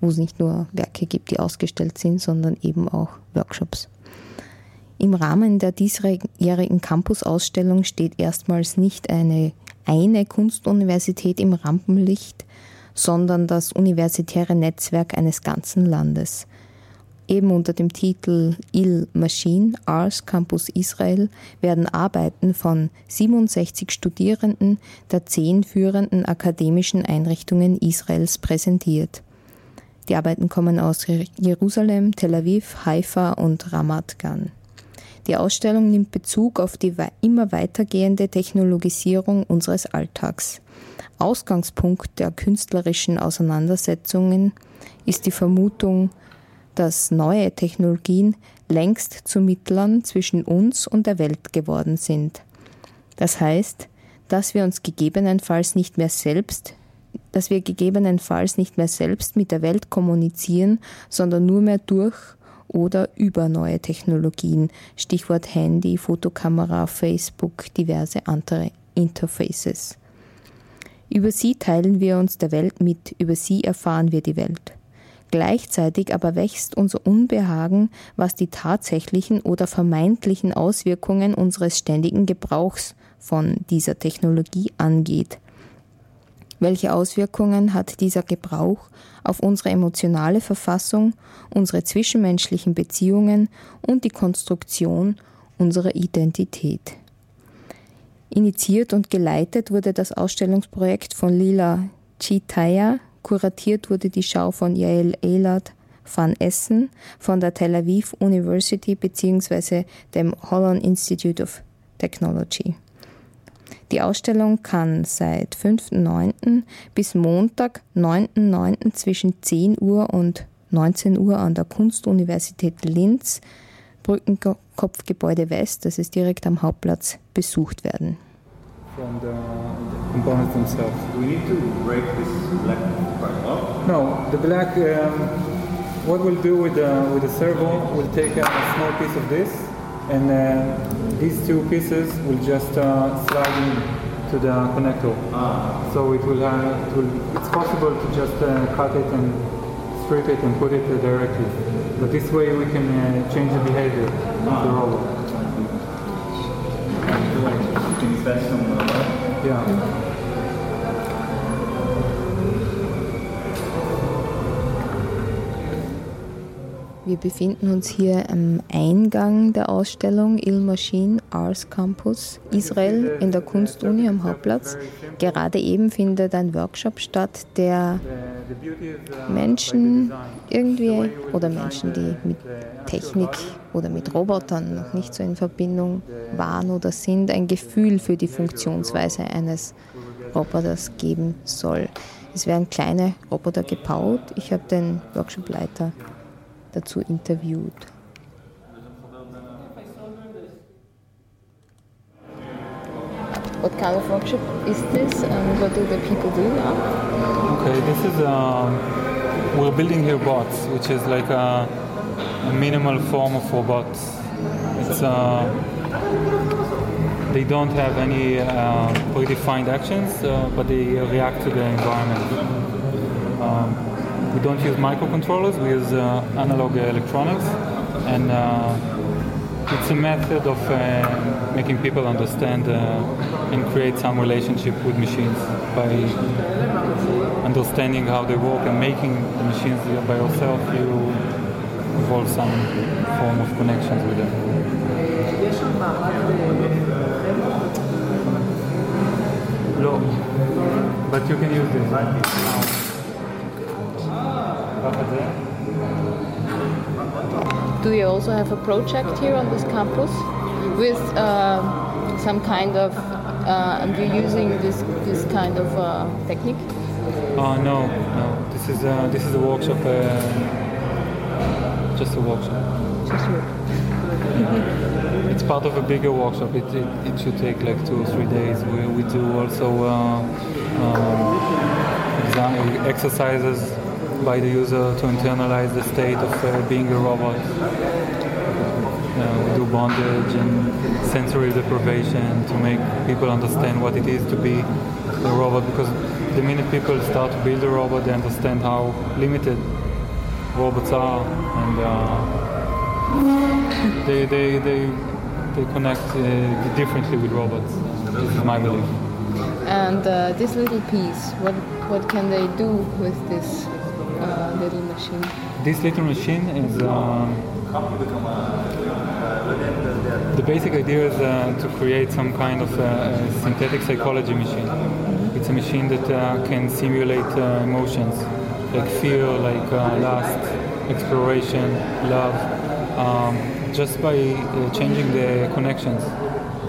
wo es nicht nur Werke gibt, die ausgestellt sind, sondern eben auch Workshops. Im Rahmen der diesjährigen Campus-Ausstellung steht erstmals nicht eine, eine Kunstuniversität im Rampenlicht, sondern das universitäre Netzwerk eines ganzen Landes. Eben unter dem Titel Il Machine Ars Campus Israel werden Arbeiten von 67 Studierenden der zehn führenden akademischen Einrichtungen Israels präsentiert. Die Arbeiten kommen aus Jerusalem, Tel Aviv, Haifa und Ramat Gan. Die Ausstellung nimmt Bezug auf die immer weitergehende Technologisierung unseres Alltags. Ausgangspunkt der künstlerischen Auseinandersetzungen ist die Vermutung, dass neue Technologien längst zu Mittlern zwischen uns und der Welt geworden sind. Das heißt, dass wir uns gegebenenfalls nicht mehr selbst, dass wir gegebenenfalls nicht mehr selbst mit der Welt kommunizieren, sondern nur mehr durch oder über neue Technologien, Stichwort Handy, Fotokamera, Facebook, diverse andere Interfaces. Über sie teilen wir uns der Welt mit, über sie erfahren wir die Welt. Gleichzeitig aber wächst unser Unbehagen, was die tatsächlichen oder vermeintlichen Auswirkungen unseres ständigen Gebrauchs von dieser Technologie angeht. Welche Auswirkungen hat dieser Gebrauch auf unsere emotionale Verfassung, unsere zwischenmenschlichen Beziehungen und die Konstruktion unserer Identität? Initiiert und geleitet wurde das Ausstellungsprojekt von Lila Chitaya, kuratiert wurde die Schau von Yael Elad van Essen von der Tel Aviv University bzw. dem Holland Institute of Technology. Die Ausstellung kann seit 5.9. bis Montag, 9.9. zwischen 10 Uhr und 19 Uhr an der Kunstuniversität Linz, Brückenkopfgebäude West, das ist direkt am Hauptplatz, besucht werden. From the, the components themselves. Do we need to break this black part off? No, the black. Um, what we'll do with the with the servo, we'll take a, small piece of this, and uh, these two pieces will just uh, slide in to the connector. Ah. So it will, uh, it will. It's possible to just uh, cut it and strip it and put it uh, directly. But this way we can uh, change the behavior of the robot. Can you fetch some uh, Yeah. Wir befinden uns hier am Eingang der Ausstellung Il Machine Ars Campus Israel in der Kunstuni am Hauptplatz. Gerade eben findet ein Workshop statt, der Menschen irgendwie oder Menschen, die mit Technik oder mit Robotern noch nicht so in Verbindung waren oder sind, ein Gefühl für die Funktionsweise eines Roboters geben soll. Es werden kleine Roboter gebaut. Ich habe den Workshopleiter dazu interviewt. What kind of workshop is this and what do the people do now? Okay, this is um, we're building here bots, which is like a, a minimal form of robots. It's uh, they don't have any uh, predefined actions, uh, but they react to the environment. Um, we don't use microcontrollers, we use uh, analog electronics, and uh, it's a method of uh, making people understand uh, and create some relationship with machines by understanding how they work and making the machines by yourself. You evolve some form of connections with them. No, but you can use this. Do you also have a project here on this campus with um, some kind of Uh, and you're using this this kind of uh, technique? Uh, no, no. This is uh, this is a workshop. Uh, just a workshop. Just work. It's part of a bigger workshop. It, it, it should take like two or three days. We, we do also uh, um, exam- exercises by the user to internalize the state of uh, being a robot. Uh, do bondage and sensory deprivation to make people understand what it is to be a robot because the minute people start to build a robot, they understand how limited robots are and uh, they, they, they, they connect uh, differently with robots. Is my belief. And uh, this little piece, what what can they do with this little machine? This little machine is. Uh, the basic idea is uh, to create some kind of uh, synthetic psychology machine. It's a machine that uh, can simulate emotions like fear, like lust, exploration, love, um, just by changing the connections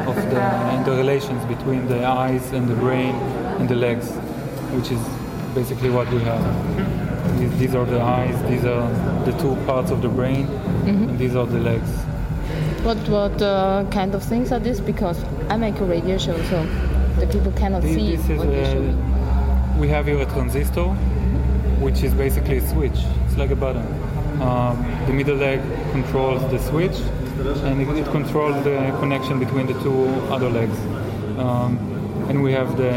of the and the relations between the eyes and the brain and the legs, which is basically what we have. These, these are the eyes, these are the two parts of the brain, and these are the legs. What what uh, kind of things are these? Because I make a radio show, so the people cannot This, see this is, what you show. uh, we have here a transistor, which is basically a switch. It's like a button. Um, the middle leg controls the switch, and it, it controls the connection between the two other legs. Um, and we have the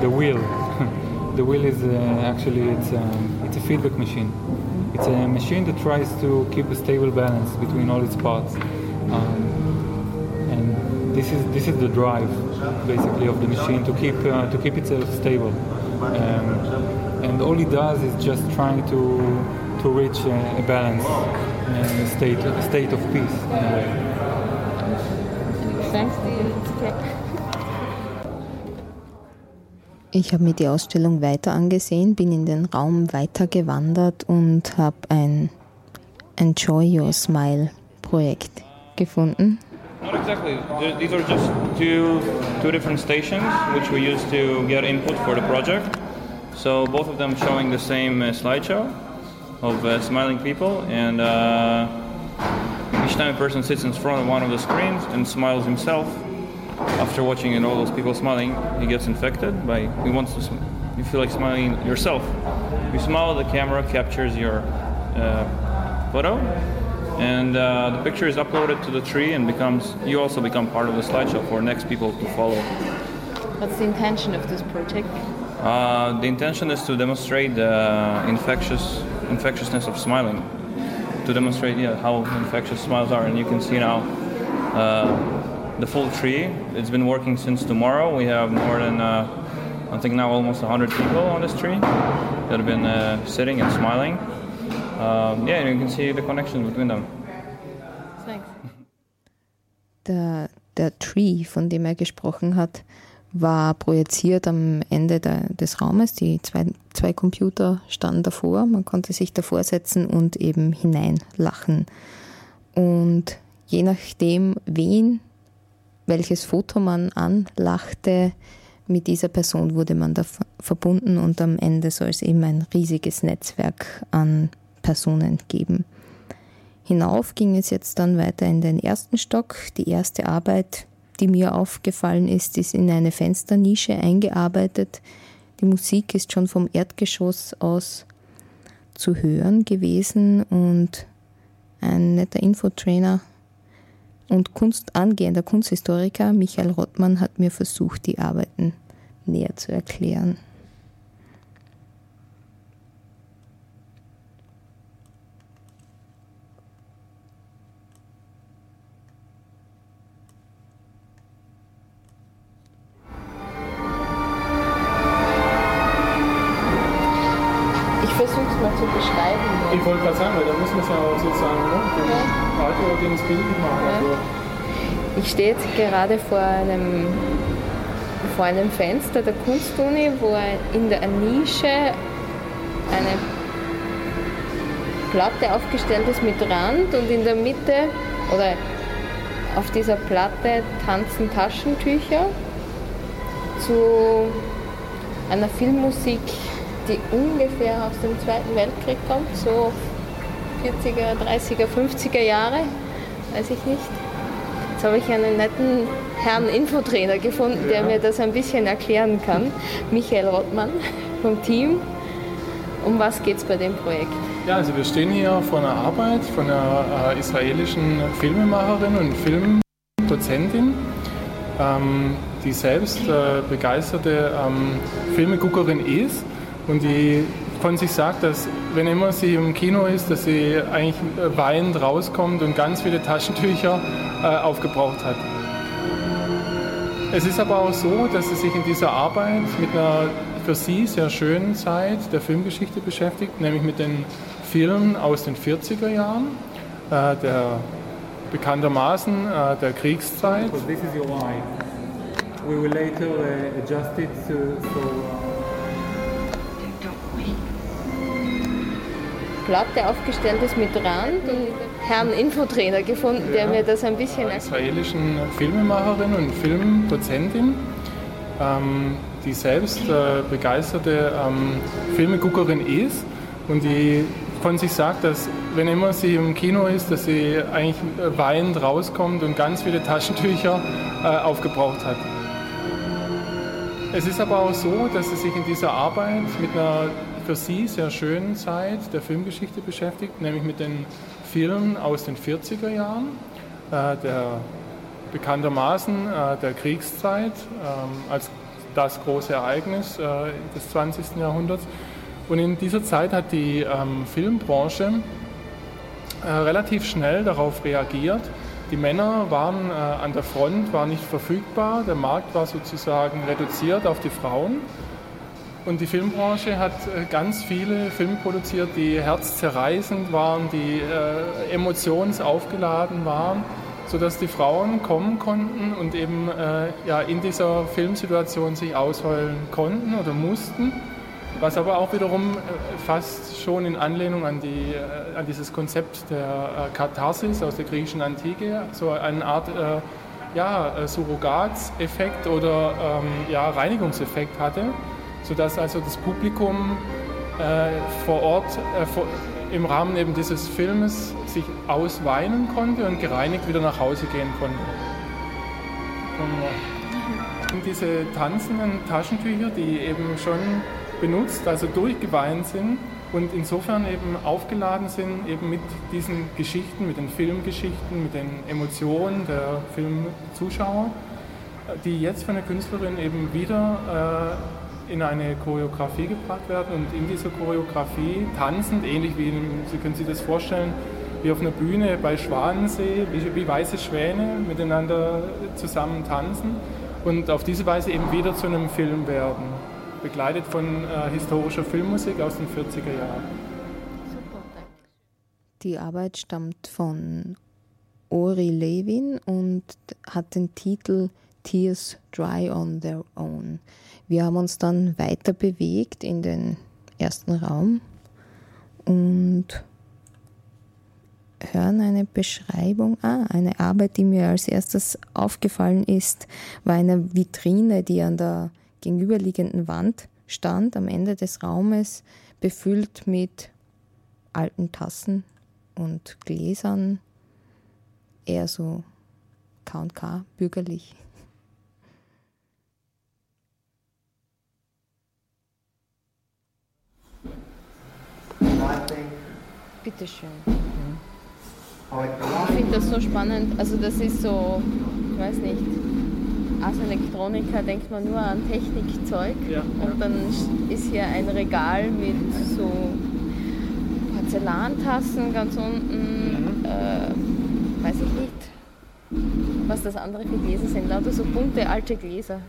the wheel. the wheel is uh, actually it's um, feedback machine. It's a machine that tries to keep a stable balance between all its parts. Um, and this is this is the drive basically of the machine to keep uh, to keep itself stable um, and all it does is just trying to to reach a, a balance a state a state of peace in a way. Ich habe mir die Ausstellung weiter angesehen, bin in den Raum weiter gewandert und habe ein Enjoy Your Smile Projekt gefunden. Not exactly. Th- These are just two two different stations which we use to get input for the project. So both of them showing the same uh, slideshow of uh, smiling people, and uh, each time a person sits in front of one of the screens and smiles himself, after watching and all those people smiling, he gets infected by he wants to. Sm- you feel like smiling yourself. You smile, the camera captures your uh, photo, and uh, the picture is uploaded to the tree and becomes you also become part of the slideshow for next people to follow. What's the intention of this project? Uh, the intention is to demonstrate the infectious infectiousness of smiling, to demonstrate yeah, how infectious smiles are, and you can see now uh, the full tree. It's been working since tomorrow. We have more than uh, I think now almost 100 people on this tree that have been uh, sitting and smiling. Um, yeah, and you can see the connection between them. Thanks. Der, der Tree, von dem er gesprochen hat, war projiziert am Ende der, des Raumes. Die zwei, zwei Computer standen davor. Man konnte sich davor setzen und eben hineinlachen. Und je nachdem, wen, welches Foto man anlachte, mit dieser Person wurde man da ver- verbunden und am Ende soll es eben ein riesiges Netzwerk an Personen geben. Hinauf ging es jetzt dann weiter in den ersten Stock. Die erste Arbeit, die mir aufgefallen ist, ist in eine Fensternische eingearbeitet. Die Musik ist schon vom Erdgeschoss aus zu hören gewesen und ein netter Infotrainer und Kunst, angehender Kunsthistoriker Michael Rottmann hat mir versucht, die Arbeiten näher zu erklären. Ich versuche es mal zu beschreiben. Ich wollte gerade sagen, weil da muss man es ja auch sozusagen ne, Radio den Bild machen. Also, Ich stehe jetzt gerade vor einem, vor einem Fenster der Kunstuni, wo in der Nische eine Platte aufgestellt ist mit Rand und in der Mitte oder auf dieser Platte tanzen Taschentücher zu einer Filmmusik, die ungefähr aus dem Zweiten Weltkrieg kommt, so 40er, 30er, 50er Jahre, weiß ich nicht. Jetzt habe ich einen netten Herrn Infotrainer gefunden, der mir das ein bisschen erklären kann. Michael Rottmann vom Team. Um was geht es bei dem Projekt? Ja, also wir stehen hier vor einer Arbeit von einer äh, israelischen Filmemacherin und Filmdozentin, ähm, die selbst äh, begeisterte ähm, Filmeguckerin ist und die von sich sagt, dass wenn immer sie im Kino ist, dass sie eigentlich äh, weinend rauskommt und ganz viele Taschentücher äh, aufgebraucht hat. Es ist aber auch so, dass sie sich in dieser Arbeit mit einer für sie sehr schönen Zeit der Filmgeschichte beschäftigt, nämlich mit den Filmen aus den 40er Jahren, äh, der bekanntermaßen äh, der Kriegszeit. So this is your eye. We will later uh, adjust it to, so uh, Platte aufgestellt ist mit Rand und Herrn Infotrainer gefunden, der mir das ein bisschen erklärt. israelischen Filmemacherin und Filmdozentin, ähm, die selbst äh, begeisterte ähm, Filmeguckerin ist und die von sich sagt, dass wenn immer sie im Kino ist, dass sie eigentlich äh, weinend rauskommt und ganz viele Taschentücher äh, aufgebraucht hat. Es ist aber auch so, dass sie sich in dieser Arbeit mit einer für sie sehr schönen Zeit der Filmgeschichte beschäftigt, nämlich mit den Filmen aus den 40er Jahren, äh, der bekanntermaßen äh, der Kriegszeit ähm, als das große Ereignis äh, des 20. Jahrhunderts. Und in dieser Zeit hat die ähm, Filmbranche äh, relativ schnell darauf reagiert. Die Männer waren äh, an der Front, waren nicht verfügbar, der Markt war sozusagen reduziert auf die Frauen. Und die Filmbranche hat äh, ganz viele Filme produziert, die herzzerreißend waren, die äh, emotionsaufgeladen waren, sodass die Frauen kommen konnten und eben äh, ja, in dieser Filmsituation sich ausheulen konnten oder mussten. Was aber auch wiederum äh, fast schon in Anlehnung an, die, äh, an dieses Konzept der äh, Katharsis aus der griechischen Antike, so eine Art ja, Surrogatseffekt oder ähm, ja, Reinigungseffekt hatte, sodass also das Publikum vor Ort vor, im Rahmen eben dieses Filmes sich ausweinen konnte und gereinigt wieder nach Hause gehen konnte. Und diese tanzenden Taschentücher, die eben schon benutzt, also durchgeweint sind und insofern eben aufgeladen sind eben mit diesen Geschichten, mit den Filmgeschichten, mit den Emotionen der Filmzuschauer, die jetzt von der Künstlerin eben wieder äh, in eine Choreografie gebracht werden und in dieser Choreografie tanzend, ähnlich wie, in, Sie können sich das vorstellen, wie auf einer Bühne bei Schwanensee, wie, wie weiße Schwäne miteinander zusammen tanzen und auf diese Weise eben wieder zu einem Film werden begleitet von äh, historischer Filmmusik aus den 40er Jahren. Die Arbeit stammt von Ori Levin und hat den Titel Tears Dry on Their Own. Wir haben uns dann weiter bewegt in den ersten Raum und hören eine Beschreibung. Ah, eine Arbeit, die mir als erstes aufgefallen ist, war eine Vitrine, die an der gegenüberliegenden Wand stand, am Ende des Raumes, befüllt mit alten Tassen und Gläsern, eher so KK, bürgerlich. Bitte schön. Ich finde das so spannend. Also das ist so, ich weiß nicht, als Elektroniker denkt man nur an Technikzeug ja, und dann ist hier ein Regal mit so Porzellantassen ganz unten, mhm. äh, weiß ich nicht, was das andere für Gläser sind, lauter so bunte alte Gläser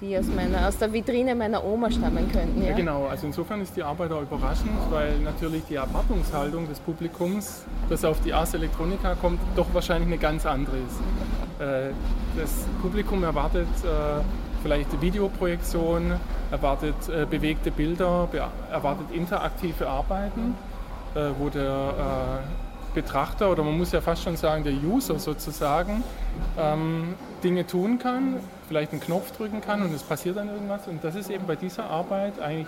die aus, meiner, aus der Vitrine meiner Oma stammen könnten. Ja? ja? genau. Also insofern ist die Arbeit auch überraschend, weil natürlich die Erwartungshaltung des Publikums, das auf die Ars Electronica kommt, doch wahrscheinlich eine ganz andere ist. Äh, das Publikum erwartet äh, vielleicht Videoprojektion, erwartet äh, bewegte Bilder, erwartet interaktive Arbeiten, wo der Betrachter oder man muss ja fast schon sagen, der User sozusagen ähm, Dinge tun kann, vielleicht einen Knopf drücken kann und es passiert dann irgendwas. Und das ist eben bei dieser Arbeit eigentlich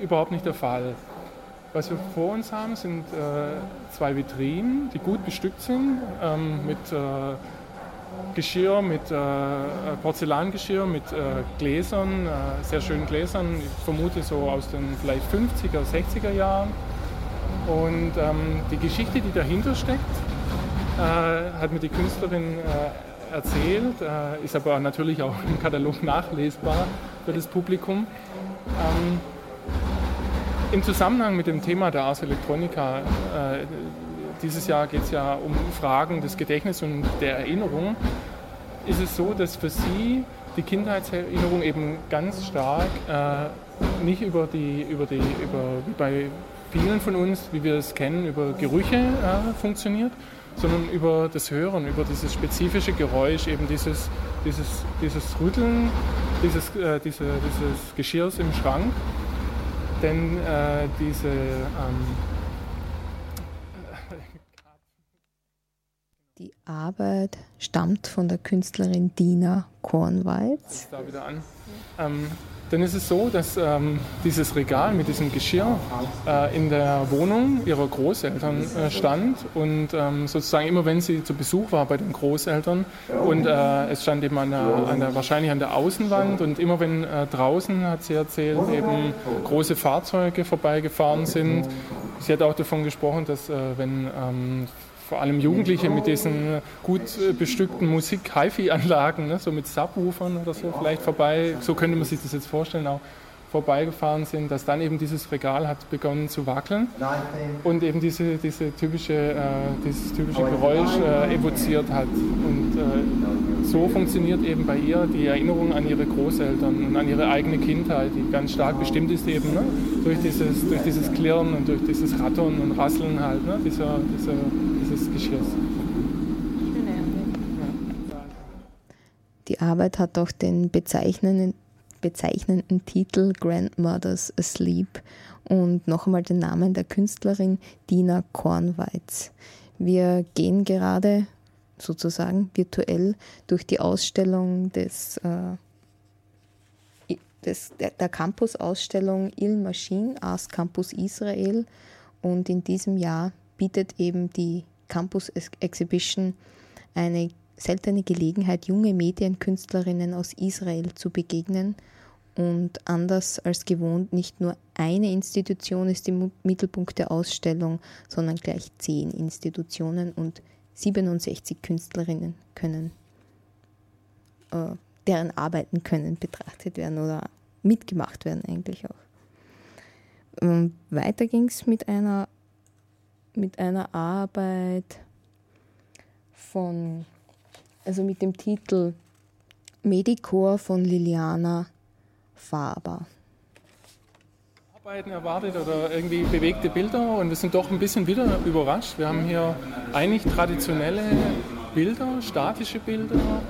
überhaupt nicht der Fall. Was wir vor uns haben, sind äh, zwei Vitrinen, die gut bestückt sind ähm, mit äh, Geschirr, mit äh, Porzellangeschirr, mit äh, Gläsern, äh, sehr schönen Gläsern. Ich vermute so aus den vielleicht 50er, 60er Jahren. Und ähm, die Geschichte, die dahinter steckt, äh, hat mir die Künstlerin erzählt, ist aber natürlich auch im Katalog nachlesbar für das Publikum. Ähm, Im Zusammenhang mit dem Thema der Ars Electronica, äh, dieses Jahr geht es ja um Fragen des Gedächtnisses und der Erinnerung, ist es so, dass für Sie die Kindheitserinnerung eben ganz stark äh, nicht über die, über die, über, wie bei vielen von uns, wie wir es kennen, über Gerüche äh, funktioniert, sondern über das Hören, über dieses spezifische Geräusch, eben dieses, dieses, dieses Rütteln dieses, äh, diese, dieses Geschirrs im Schrank. Denn äh, diese ähm, Die Arbeit stammt von der Künstlerin Dina Kornwalz. Da wieder an. Ähm, dann ist es so, dass ähm, dieses Regal mit diesem Geschirr äh, in der Wohnung ihrer Großeltern äh, stand und ähm, sozusagen immer wenn sie zu Besuch war bei den Großeltern und äh, es stand eben an der, an der, wahrscheinlich an der Außenwand und immer wenn äh, draußen, hat sie erzählt, eben große Fahrzeuge vorbeigefahren sind. Sie hat auch davon gesprochen, dass äh, wenn ähm, vor allem Jugendliche mit diesen gut äh, bestückten Musik-HiFi-Anlagen, ne, so mit Subwoofern oder so vielleicht vorbei, so könnte man sich das jetzt vorstellen, auch vorbeigefahren sind, dass dann eben dieses Regal hat begonnen zu wackeln und eben diese, diese typische, äh, dieses typische Geräusch äh, evoziert hat. Und äh, so funktioniert eben bei ihr die Erinnerung an ihre Großeltern und an ihre eigene Kindheit, die ganz stark bestimmt ist eben ne? durch, dieses, durch dieses Klirren und durch dieses Rattern und Rasseln halt, ne? dieser, dieser, dieses Geschirrs. Die Arbeit hat auch den bezeichnenden bezeichnenden Titel Grandmothers Asleep und noch einmal den Namen der Künstlerin Dina Kornweiz. Wir gehen gerade sozusagen virtuell durch die Ausstellung des, äh, des der, der Campus-Ausstellung Il Machine Ars Campus Israel und in diesem Jahr bietet eben die Campus Exhibition eine seltene Gelegenheit, junge Medienkünstlerinnen aus Israel zu begegnen und anders als gewohnt, nicht nur eine Institution ist im Mittelpunkt der Ausstellung, sondern gleich zehn Institutionen und 67 Künstlerinnen können, äh, deren Arbeiten können betrachtet werden oder mitgemacht werden eigentlich auch. Ähm, weiter ging es mit einer, mit einer Arbeit von, also mit dem Titel Medicor von Liliana Faber. Arbeiten erwartet oder irgendwie bewegte Bilder und wir sind doch ein bisschen wieder überrascht. Wir haben hier eigentlich traditionelle Bilder, statische Bilder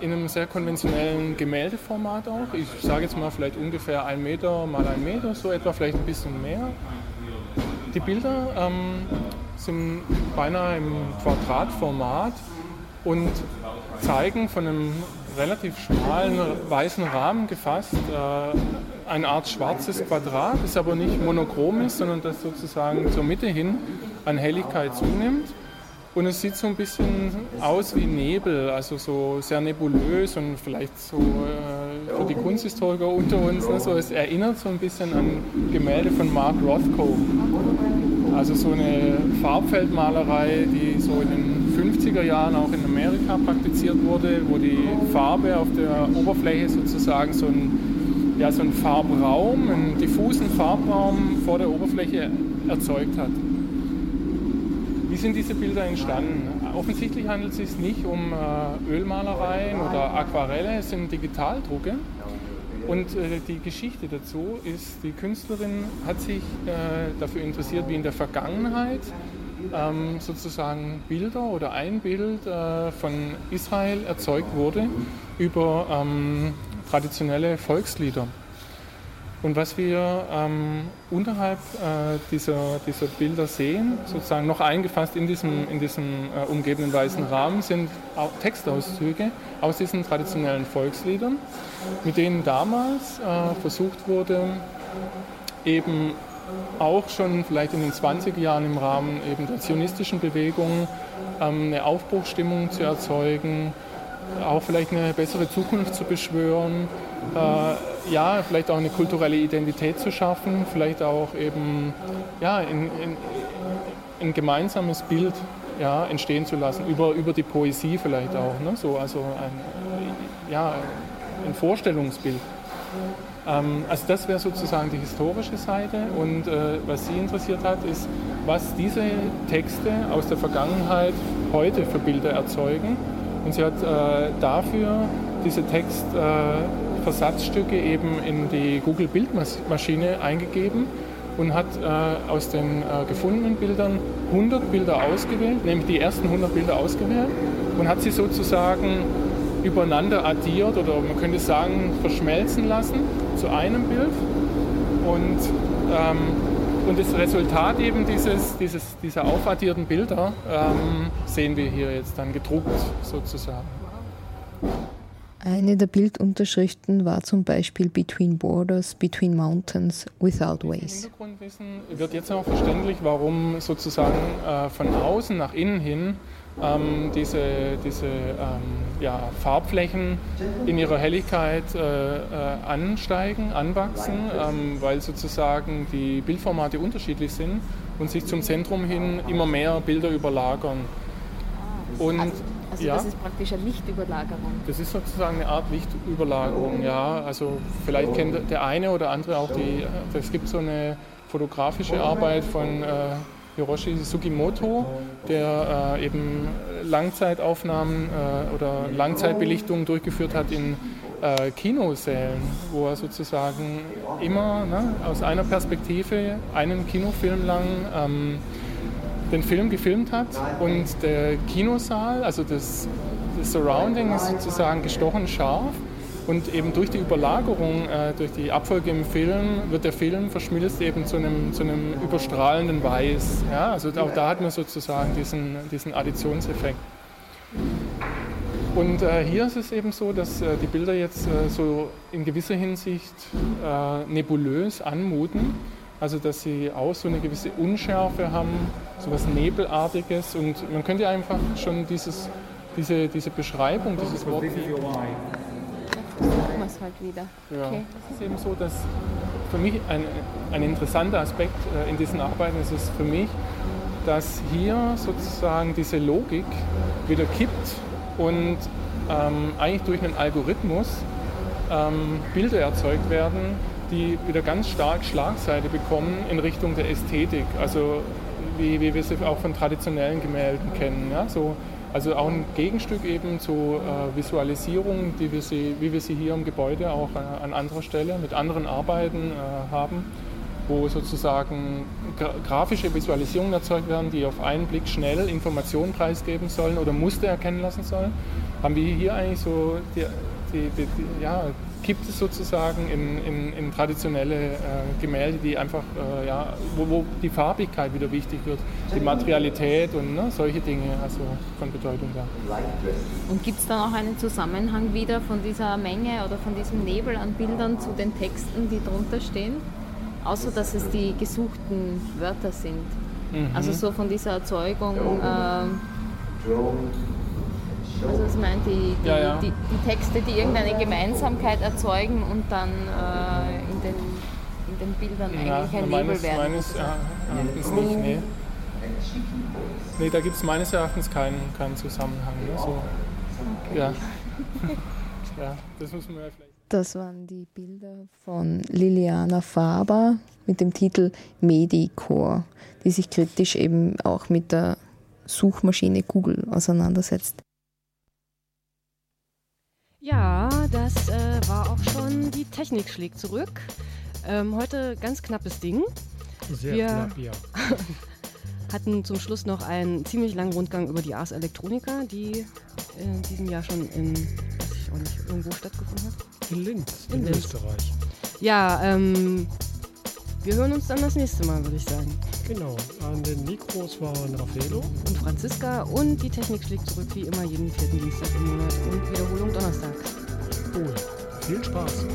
in einem sehr konventionellen Gemäldeformat auch. Ich sage jetzt mal vielleicht ungefähr ein Meter mal ein Meter, so etwa vielleicht ein bisschen mehr. Die Bilder ähm, sind beinahe im Quadratformat und zeigen von einem relativ schmalen weißen Rahmen gefasst, äh, eine Art schwarzes Quadrat, das aber nicht monochrom ist, sondern das sozusagen zur Mitte hin an Helligkeit zunimmt. Und es sieht so ein bisschen aus wie Nebel, also so sehr nebulös und vielleicht so äh, für die Kunsthistoriker unter uns, ne, es erinnert so ein bisschen an Gemälde von Mark Rothko. Also so eine Farbfeldmalerei, die so in den 50er Jahren auch in Amerika praktiziert wurde, wo die Farbe auf der Oberfläche sozusagen so ein, ja, so einen Farbraum, einen diffusen Farbraum vor der Oberfläche erzeugt hat. Wie sind diese Bilder entstanden? Offensichtlich handelt es sich nicht um äh, Ölmalereien oder Aquarelle, es sind Digitaldrucke. Und äh, die Geschichte dazu ist, die Künstlerin hat sich äh, dafür interessiert, wie in der Vergangenheit ähm, sozusagen Bilder oder ein Bild äh, von Israel erzeugt wurde über ähm, traditionelle Volkslieder. Und was wir ähm, unterhalb äh, dieser, dieser Bilder sehen, sozusagen noch eingefasst in diesem, in diesem äh, umgebenden weißen Rahmen, sind Textauszüge aus diesen traditionellen Volksliedern, mit denen damals äh, versucht wurde, eben auch schon vielleicht in den 20er Jahren im Rahmen eben der zionistischen Bewegung ähm, eine Aufbruchsstimmung zu erzeugen, auch vielleicht eine bessere Zukunft zu beschwören, äh, ja, vielleicht auch eine kulturelle Identität zu schaffen, vielleicht auch eben ja, in, in, ein gemeinsames Bild ja, entstehen zu lassen, über, über die Poesie vielleicht auch, ne? so, also ein, ja, ein Vorstellungsbild. Ähm, also das wäre sozusagen die historische Seite und äh, was Sie interessiert hat, ist, was diese Texte aus der Vergangenheit heute für Bilder erzeugen. Und sie hat äh, dafür diese Textversatzstücke äh, eben in die Google Bildmaschine eingegeben und hat äh, aus den äh, gefundenen Bildern 100 Bilder ausgewählt, nämlich die ersten 100 Bilder ausgewählt und hat sie sozusagen übereinander addiert oder man könnte sagen verschmelzen lassen zu einem Bild. Und, ähm, und das Resultat eben dieses, dieses, dieser aufaddierten Bilder ähm, sehen wir hier jetzt dann gedruckt sozusagen. Eine der Bildunterschriften war zum Beispiel Between Borders, Between Mountains, Without Ways. Hintergrundwissen wird jetzt auch verständlich, warum sozusagen äh, von außen nach innen hin ähm, diese, diese ähm, ja, Farbflächen in ihrer Helligkeit äh, äh, ansteigen, anwachsen, ähm, weil sozusagen die Bildformate unterschiedlich sind und sich zum Zentrum hin immer mehr Bilder überlagern. Und also, also ja, das ist praktisch eine Lichtüberlagerung. Das ist sozusagen eine Art Lichtüberlagerung, ja. Also vielleicht kennt der eine oder andere auch die, es gibt so eine fotografische Arbeit von äh, Hiroshi Sugimoto, der äh, eben Langzeitaufnahmen äh, oder Langzeitbelichtungen durchgeführt hat in äh, Kinosälen, wo er sozusagen immer ne, aus einer Perspektive einen Kinofilm lang ähm, den Film gefilmt hat und der Kinosaal, also das, das Surrounding ist sozusagen gestochen scharf und eben durch die Überlagerung, äh, durch die Abfolge im Film, wird der Film verschmilzt eben zu einem, zu einem überstrahlenden Weiß. Ja? Also auch da hat man sozusagen diesen, diesen Additionseffekt. Und äh, hier ist es eben so, dass äh, die Bilder jetzt äh, so in gewisser Hinsicht äh, nebulös anmuten. Also dass sie auch so eine gewisse Unschärfe haben, so etwas Nebelartiges. Und man könnte einfach schon dieses, diese, diese Beschreibung, dieses Wort suchen wir es halt wieder. Ja. Okay. Es ist eben so, dass für mich ein, ein interessanter Aspekt äh, in diesen Arbeiten ist es für mich, dass hier sozusagen diese Logik wieder kippt und ähm, eigentlich durch einen Algorithmus ähm, Bilder erzeugt werden, die wieder ganz stark Schlagseite bekommen in Richtung der Ästhetik. Also wie, wie wir sie auch von traditionellen Gemälden kennen. Ja? So also auch ein Gegenstück eben zu äh, Visualisierung, die wir sie, wie wir sie hier im Gebäude auch äh, an anderer Stelle mit anderen Arbeiten äh, haben, wo sozusagen gra grafische Visualisierungen erzeugt werden, die auf einen Blick schnell Informationen preisgeben sollen oder Muster erkennen lassen sollen. Haben wir hier eigentlich so die, die, die, die ja, gibt es sozusagen in, in, in traditionelle äh, Gemälde, die einfach, äh, ja, wo, wo, die Farbigkeit wieder wichtig wird, die Materialität und ne, solche Dinge, also von Bedeutung da. Und gibt es dann auch einen Zusammenhang wieder von dieser Menge oder von diesem Nebel an Bildern zu den Texten, die drunter stehen? Außer dass es die gesuchten Wörter sind. Mhm. Also so von dieser Erzeugung. Äh, also es meint die, die, ja, ja. die, die, Texte, die irgendeine Gemeinsamkeit erzeugen und dann äh, in, den, in den Bildern ja, eigentlich ein meines, Nebel werden. Meines Erachtens nicht, nee. Nee, da gibt es meines Erachtens keinen, keinen Zusammenhang. Ne? So, okay. ja. ja, das muss man ja vielleicht. Das waren die Bilder von Liliana Faber mit dem Titel Medicore, die sich kritisch eben auch mit der Suchmaschine Google auseinandersetzt. Ja, das äh, war auch schon die Technik schlägt zurück. Ähm, heute ganz knappes Ding. Sehr Wir knapp, ja. hatten zum Schluss noch einen ziemlich langen Rundgang über die Ars Electronica, die in diesem Jahr schon in, weiß ich auch nicht, irgendwo stattgefunden hat. In Linz, in, in Linz. Österreich. Ja, ähm, wir hören uns dann das nächste Mal, würde ich sagen. Genau, an den Mikros waren Raffaello und Franziska und die Technik schlägt zurück wie immer jeden vierten Dienstag im Monat und Wiederholung donnerstags. Cool, viel Spaß.